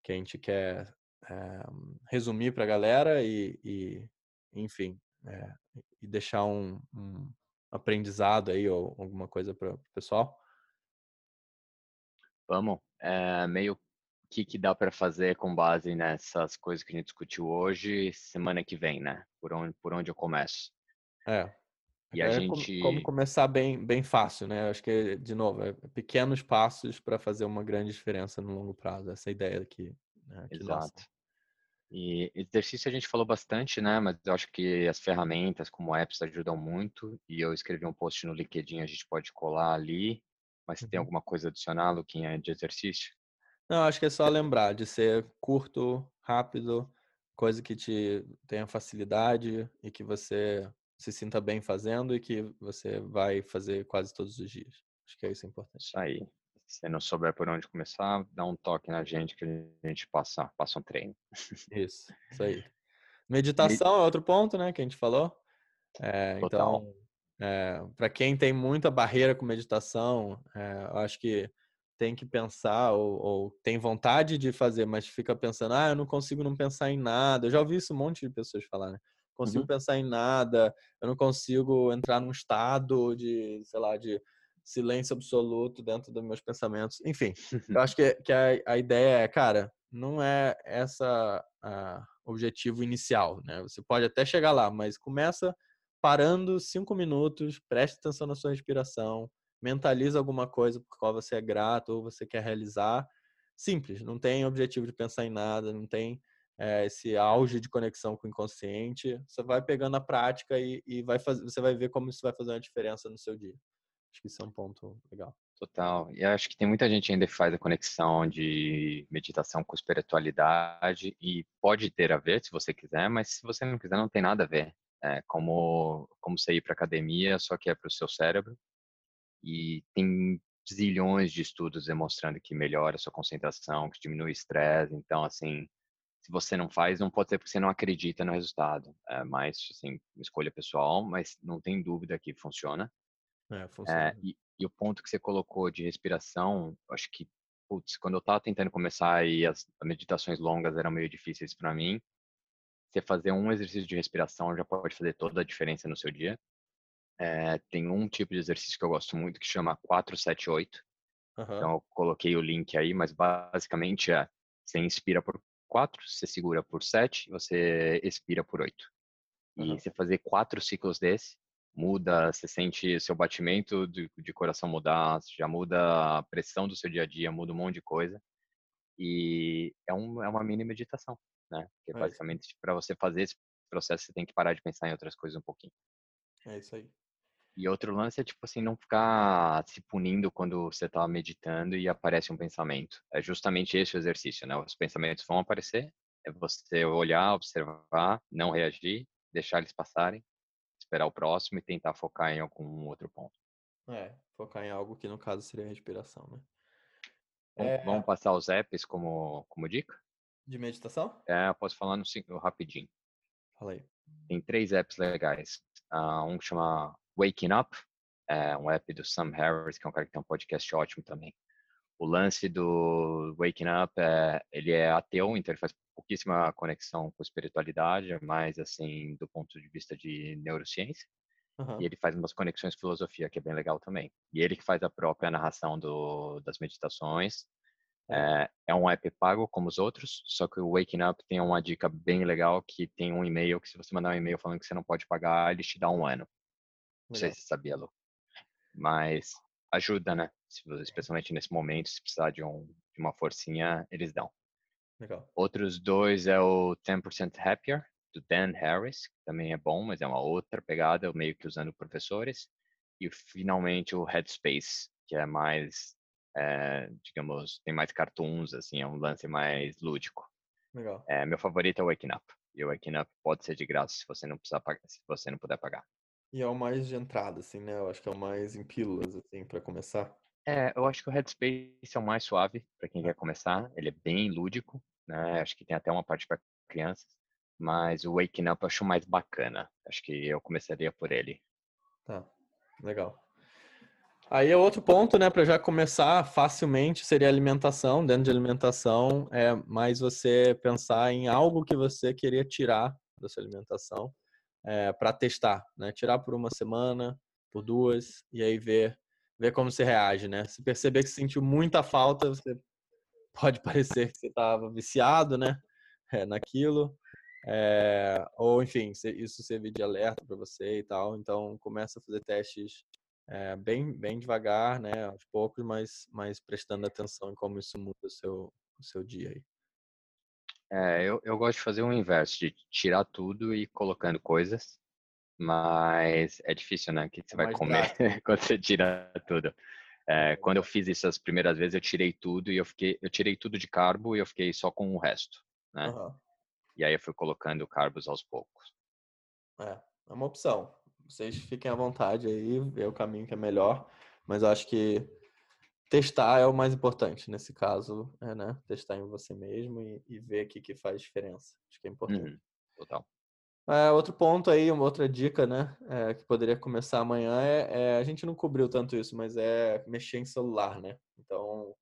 que a gente quer é, resumir para a galera e, e enfim, e deixar um, um, aprendizado aí ou alguma coisa para o pessoal? Vamos. É, meio que que dá para fazer com base nessas coisas que a gente discutiu hoje, semana que vem, né? Por onde, por onde eu começo? É. E a é gente... como, começar bem, bem fácil, né? Acho que, de novo, é pequenos passos para fazer uma grande diferença no longo prazo. Essa é ideia aqui. Né? Exato. E exercício a gente falou bastante, né? Mas eu acho que as ferramentas como apps ajudam muito. E eu escrevi um post no LinkedIn, a gente pode colar ali. Mas uhum. tem alguma coisa adicional, Luquinha, de exercício? Não, acho que é só lembrar de ser curto, rápido, coisa que te tenha facilidade e que você se sinta bem fazendo e que você vai fazer quase todos os dias. Acho que é isso importante. Isso aí. Se não souber por onde começar, dá um toque na gente que a gente passa, passa um treino. Isso, isso aí. Meditação é outro ponto, né, que a gente falou. É, então, é, para quem tem muita barreira com meditação, é, eu acho que tem que pensar ou, ou, tem vontade de fazer, mas fica pensando, ah, eu não consigo não pensar em nada. Eu já ouvi isso um monte de pessoas falar, né? Consigo uhum. pensar em nada, eu não consigo entrar num estado de, sei lá, de silêncio absoluto dentro dos meus pensamentos. Enfim, eu acho que, que a, a ideia é, cara, não é essa o objetivo inicial, né? Você pode até chegar lá, mas começa parando cinco minutos, preste atenção na sua respiração, mentaliza alguma coisa por qual você é grato ou você quer realizar. Simples, não tem objetivo de pensar em nada, não tem é, esse auge de conexão com o inconsciente. Você vai pegando a prática e, e vai você vai ver como isso vai fazer uma diferença no seu dia. Acho que isso é um ponto legal. Total. E acho que tem muita gente ainda que faz a conexão de meditação com espiritualidade e pode ter a ver se você quiser, mas se você não quiser, não tem nada a ver. É como, como você ir para academia, só que é para o seu cérebro. E tem zilhões de estudos demonstrando que melhora a sua concentração, que diminui o estresse. Então, assim, se você não faz, não pode ser porque você não acredita no resultado. É mais, assim, escolha pessoal, mas não tem dúvida que funciona. É, funciona. É, e, e, o ponto que você colocou de respiração, acho que, putz, quando eu estava tentando começar e as meditações longas eram meio difíceis para mim, você fazer um exercício de respiração já pode fazer toda a diferença no seu dia. É, tem um tipo de exercício que eu gosto muito que chama 478. Uhum. Então eu coloquei o link aí, mas basicamente é você inspira por 4, você segura por 7 você expira por 8. Uhum. E você fazer quatro ciclos desse, muda, você sente seu batimento de, de coração mudar, já muda a pressão do seu dia a dia, muda um monte de coisa. E é, um, é uma mini meditação né? Que é basicamente para você fazer esse processo você tem que parar de pensar em outras coisas um pouquinho. É isso aí. E outro lance é tipo assim, não ficar se punindo quando você está meditando e aparece um pensamento. É justamente esse o exercício, né? Os pensamentos vão aparecer, é você olhar, observar, não reagir, deixar eles passarem, esperar o próximo e tentar focar em algum outro ponto. É, focar em algo que no caso seria a respiração, né? É... Vamos passar os apps como, como dica? De meditação? É, eu posso falar no, rapidinho. Fala aí. Tem três apps legais. Uh, um que chama Waking Up, é um app do Sam Harris, que é um cara que tem um podcast ótimo também. O lance do Waking Up é, ele é ateu, então ele faz pouquíssima conexão com espiritualidade, mas assim, do ponto de vista de neurociência. Uhum. E ele faz umas conexões filosofia, que é bem legal também. E ele que faz a própria narração do, das meditações. É, é um app pago como os outros, só que o Waking Up tem uma dica bem legal que tem um e-mail que se você mandar um e-mail falando que você não pode pagar, ele te dá um ano. Não sei se você sabia, Lu. Mas ajuda, né? Especialmente nesse momento, se precisar de, um, de uma forcinha, eles dão. Legal. Outros dois é o 10% Happier, do Dan Harris, que também é bom, mas é uma outra pegada, meio que usando professores. E finalmente o Headspace, que é mais é, digamos, tem mais cartoons, assim, é um lance mais lúdico. Legal. É, meu favorito é o Waking Up. E o Waking Up pode ser de graça se você não precisar pagar, se você não puder pagar. E é o mais de entrada, assim, né? Eu acho que é o mais em pílulas, assim, para começar. É, eu acho que o Headspace é o mais suave para quem quer começar. Ele é bem lúdico, né? Acho que tem até uma parte para crianças. Mas o Waking Up eu acho mais bacana. Acho que eu começaria por ele. Tá, legal. Aí é outro ponto, né, para já começar facilmente seria alimentação. Dentro de alimentação é mais você pensar em algo que você queria tirar da sua alimentação é, para testar, né? Tirar por uma semana, por duas e aí ver ver como você reage, né? Se perceber que sentiu muita falta, você pode parecer que você estava viciado, né, é, naquilo. É, ou enfim, isso servir de alerta para você e tal. Então começa a fazer testes é, bem, bem devagar, né, aos poucos, mas, mas prestando atenção em como isso muda o seu, o seu dia aí. É, eu, eu gosto de fazer o inverso, de tirar tudo e ir colocando coisas, mas é difícil, né? O que você é vai comer quando você tira tudo. É, quando eu fiz isso as primeiras vezes, eu tirei tudo e eu fiquei, eu tirei tudo de carbo e eu fiquei só com o resto, né? Uhum. E aí eu fui colocando carbos aos poucos. É, é uma opção. Vocês fiquem à vontade aí, ver o caminho que é melhor, mas eu acho que testar é o mais importante nesse caso, é, né? Testar em você mesmo e, e ver o que, faz diferença. Acho que é importante. Uhum, total. É, outro ponto aí, uma outra dica, né, é, que poderia começar amanhã é, é, a gente não cobriu tanto isso, mas é mexer em celular, né? Então,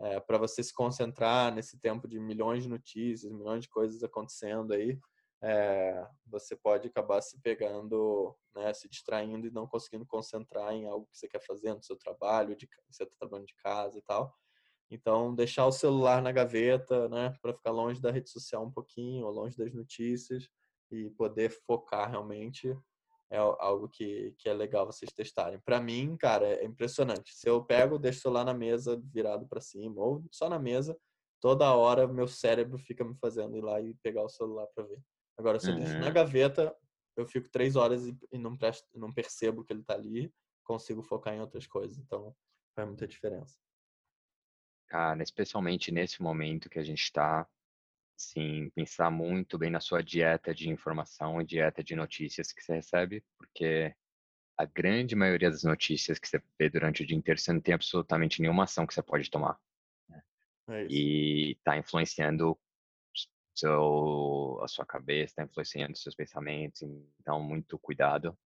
é, para você se concentrar nesse tempo de milhões de notícias, milhões de coisas acontecendo aí, é, você pode acabar se pegando, né, se distraindo e não conseguindo concentrar em algo que você quer fazer no seu trabalho, de, você está trabalhando de casa e tal. Então, deixar o celular na gaveta, né, para ficar longe da rede social um pouquinho, ou longe das notícias e poder focar realmente é algo que, que é legal vocês testarem. Para mim, cara, é impressionante. Se eu pego, deixo o celular na mesa virado para cima ou só na mesa, toda hora meu cérebro fica me fazendo ir lá e pegar o celular para ver. Agora, se eu deixo na uhum. gaveta, eu fico três horas e, não, presto, não percebo que ele está ali, consigo focar em outras coisas. Então, faz muita diferença. Cara, especialmente nesse momento que a gente está, Sim, pensar muito bem na sua dieta de informação e dieta de notícias que você recebe, porque a grande maioria das notícias que você vê durante o dia inteiro, você não tem absolutamente nenhuma ação que você pode tomar. Né? É e está influenciando seu, a sua cabeça, está influenciando seus pensamentos, então muito cuidado.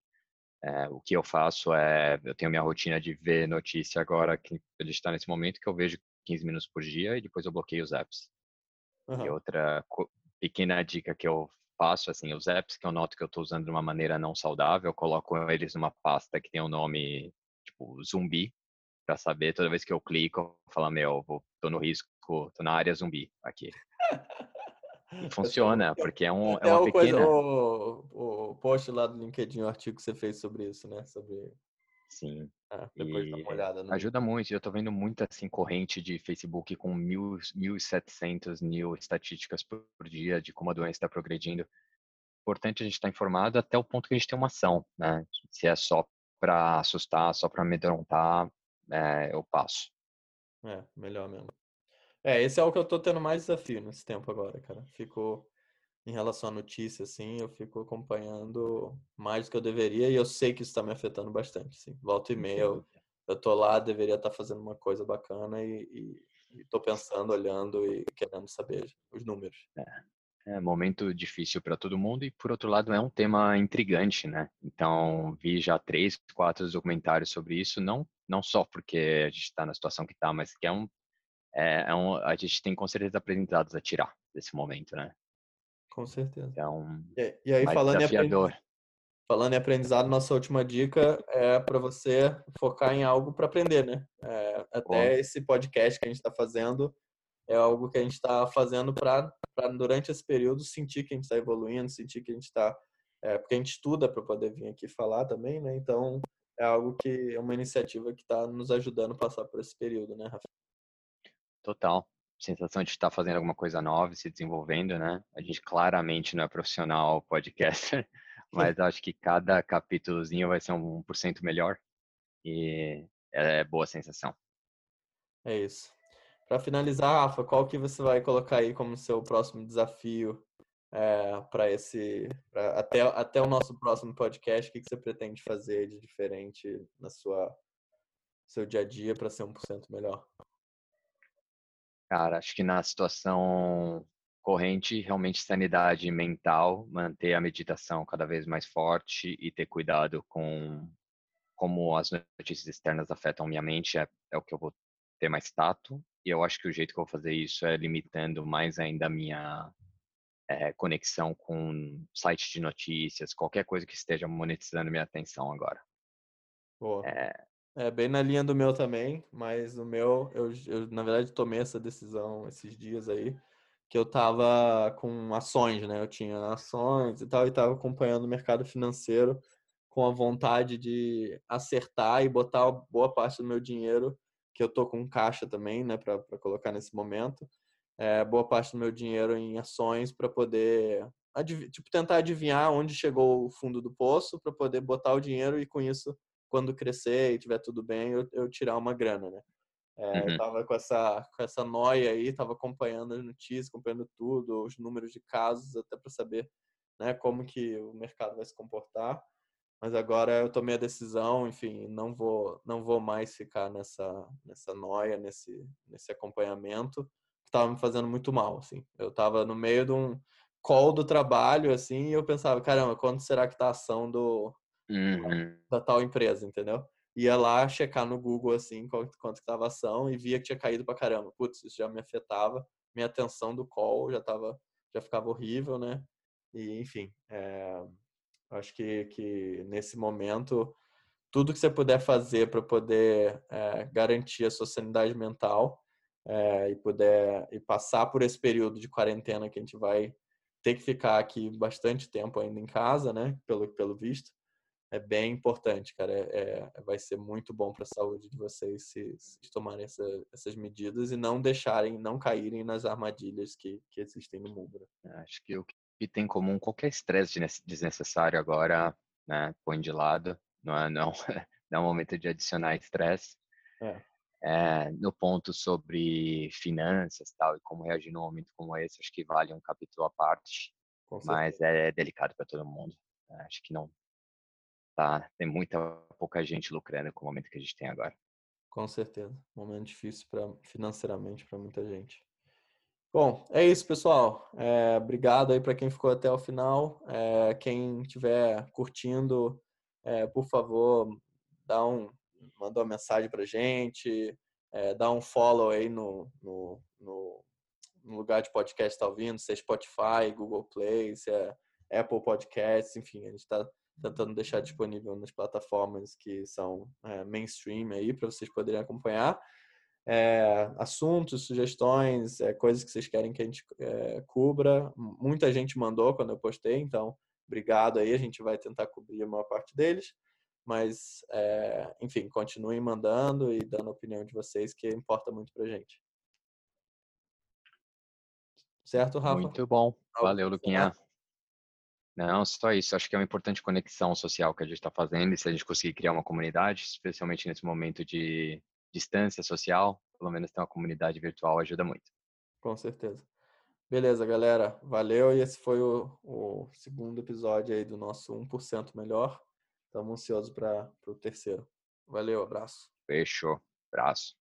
É, o que eu faço é, eu tenho minha rotina de ver notícia agora, que a gente está nesse momento que eu vejo 15 minutos por dia e depois eu bloqueio os apps. Uhum. E outra pequena dica que eu faço, assim, os apps que eu noto que eu estou usando de uma maneira não saudável, eu coloco eles numa pasta que tem o um nome, tipo, zumbi, para saber toda vez que eu clico, falar, meu, vou, tô no risco, tô na área zumbi aqui. Funciona, porque é, um, é uma pequena... Coisa, o, o post lá do LinkedIn, o artigo que você fez sobre isso, né? Sobre Sim. Ah, depois dá uma olhada. No... Ajuda muito. Eu tô vendo muita assim, corrente de Facebook com mil, 1.700 mil estatísticas por dia de como a doença está progredindo. Importante a gente estar tá informado até o ponto que a gente tem uma ação, né? Se é só para assustar, só para amedrontar, é, eu passo. É, melhor mesmo. É, esse é o que eu tô tendo mais desafio nesse tempo agora, cara. Fico em relação à notícia, assim, eu fico acompanhando mais do que eu deveria e eu sei que isso está me afetando bastante. Assim. Volta e meia, eu, eu tô lá, deveria estar tá fazendo uma coisa bacana e, estou pensando, olhando e querendo saber os números. É, é momento difícil para todo mundo e, por outro lado, é um tema intrigante, né? Então, vi já três, quatro documentários sobre isso, não, não só porque a gente está na situação que está, mas que é um, é, é um, a gente tem com certeza aprendizados a tirar desse momento, né? Com certeza. Então, e, e aí, falando em, falando em aprendizado, nossa última dica é para você focar em algo para aprender, né? É, até Bom. esse podcast que a gente está fazendo é algo que a gente está fazendo para, durante esse período, sentir que a gente está evoluindo, sentir que a gente está. É, porque a gente estuda para poder vir aqui falar também, né? Então, é algo que é uma iniciativa que está nos ajudando a passar por esse período, né, Rafa? Total sensação de estar fazendo alguma coisa nova, se desenvolvendo, né? A gente claramente não é profissional podcaster, mas acho que cada capítulozinho vai ser um 1% melhor e é boa sensação. É isso. Para finalizar, Rafa, qual que você vai colocar aí como seu próximo desafio é, para esse, pra, até, até o nosso próximo podcast? O que, que você pretende fazer de diferente na sua seu dia a dia para ser 1% melhor? Cara, acho que na situação corrente, realmente sanidade mental, manter a meditação cada vez mais forte e ter cuidado com como as notícias externas afetam minha mente é, é o que eu vou ter mais tato. E eu acho que o jeito que eu vou fazer isso é limitando mais ainda a minha é, conexão com site de notícias, qualquer coisa que esteja monetizando minha atenção agora. Boa. É, é bem na linha do meu também, mas o meu, eu, eu na verdade tomei essa decisão esses dias aí, que eu tava com ações, né? Eu tinha ações e tal, e tava acompanhando o mercado financeiro com a vontade de acertar e botar boa parte do meu dinheiro, que eu tô com caixa também, né, para colocar nesse momento, é, boa parte do meu dinheiro em ações para poder tipo tentar adivinhar onde chegou o fundo do poço para poder botar o dinheiro e com isso quando crescer e tiver tudo bem, eu, eu tirar uma grana, né? É, uhum. Eu tava com essa, com essa noia aí, tava acompanhando as notícias, acompanhando tudo, os números de casos, até para saber né, como que o mercado vai se comportar. Mas agora eu tomei a decisão, enfim, não vou não vou mais ficar nessa nessa noia, nesse nesse acompanhamento que estava me fazendo muito mal, assim. Eu estava no meio de um call do trabalho assim, e eu pensava, caramba, quando será que tá a ação do uhum. da tal empresa, entendeu? Ia lá checar no Google assim quanto quanto estava a ação e via que tinha caído para caramba. Putz, isso já me afetava, minha atenção do call já tava já ficava horrível, né? E enfim, é Acho que, que nesse momento, tudo que você puder fazer para poder é, garantir a sua sanidade mental é, e puder e passar por esse período de quarentena que a gente vai ter que ficar aqui bastante tempo ainda em casa, né? Pelo, pelo visto, é bem importante, cara. É, é vai ser muito bom para a saúde de vocês se, se tomarem essa, essas medidas e não deixarem, não caírem nas armadilhas que, que existem no mundo. Acho que o que tem em comum qualquer estresse desnecessário agora, né, põe de lado, não é, não, não é momento de adicionar estresse. É. É, no ponto sobre finanças tal e como reagir num momento como esse, acho que vale um capítulo à parte, mas é delicado para todo mundo. Né, acho que não tá, tem muita pouca gente lucrando com o momento que a gente tem agora. Com certeza, momento difícil para financeiramente para muita gente. Bom, é isso, pessoal. É, obrigado aí para quem ficou até o final. É, quem estiver curtindo, é, por favor, dá um, manda uma mensagem para gente, é, dá um follow aí no, no, no, no lugar de podcast está ouvindo, se é Spotify, Google Play, se é Apple Podcasts, enfim, a gente está tentando deixar disponível nas plataformas que são é, mainstream aí para vocês poderem acompanhar é, assuntos, sugestões, é, coisas que vocês querem que a gente é, cubra. Muita gente mandou quando eu postei, então obrigado aí. A gente vai tentar cobrir a maior parte deles. Mas, é, enfim, continuem mandando e dando a opinião de vocês, que importa muito pra gente. Certo, Rafa? Muito bom. Valeu, Luquinha. Não, só isso. Acho que é uma importante conexão social que a gente está fazendo e se a gente conseguir criar uma comunidade, especialmente nesse momento de distância social, pelo menos ter uma comunidade virtual ajuda muito. Com certeza. Beleza, galera. Valeu. E esse foi o, o segundo episódio aí do nosso 1% melhor. Estamos ansiosos para o terceiro. Valeu, abraço. Fechou. Abraço.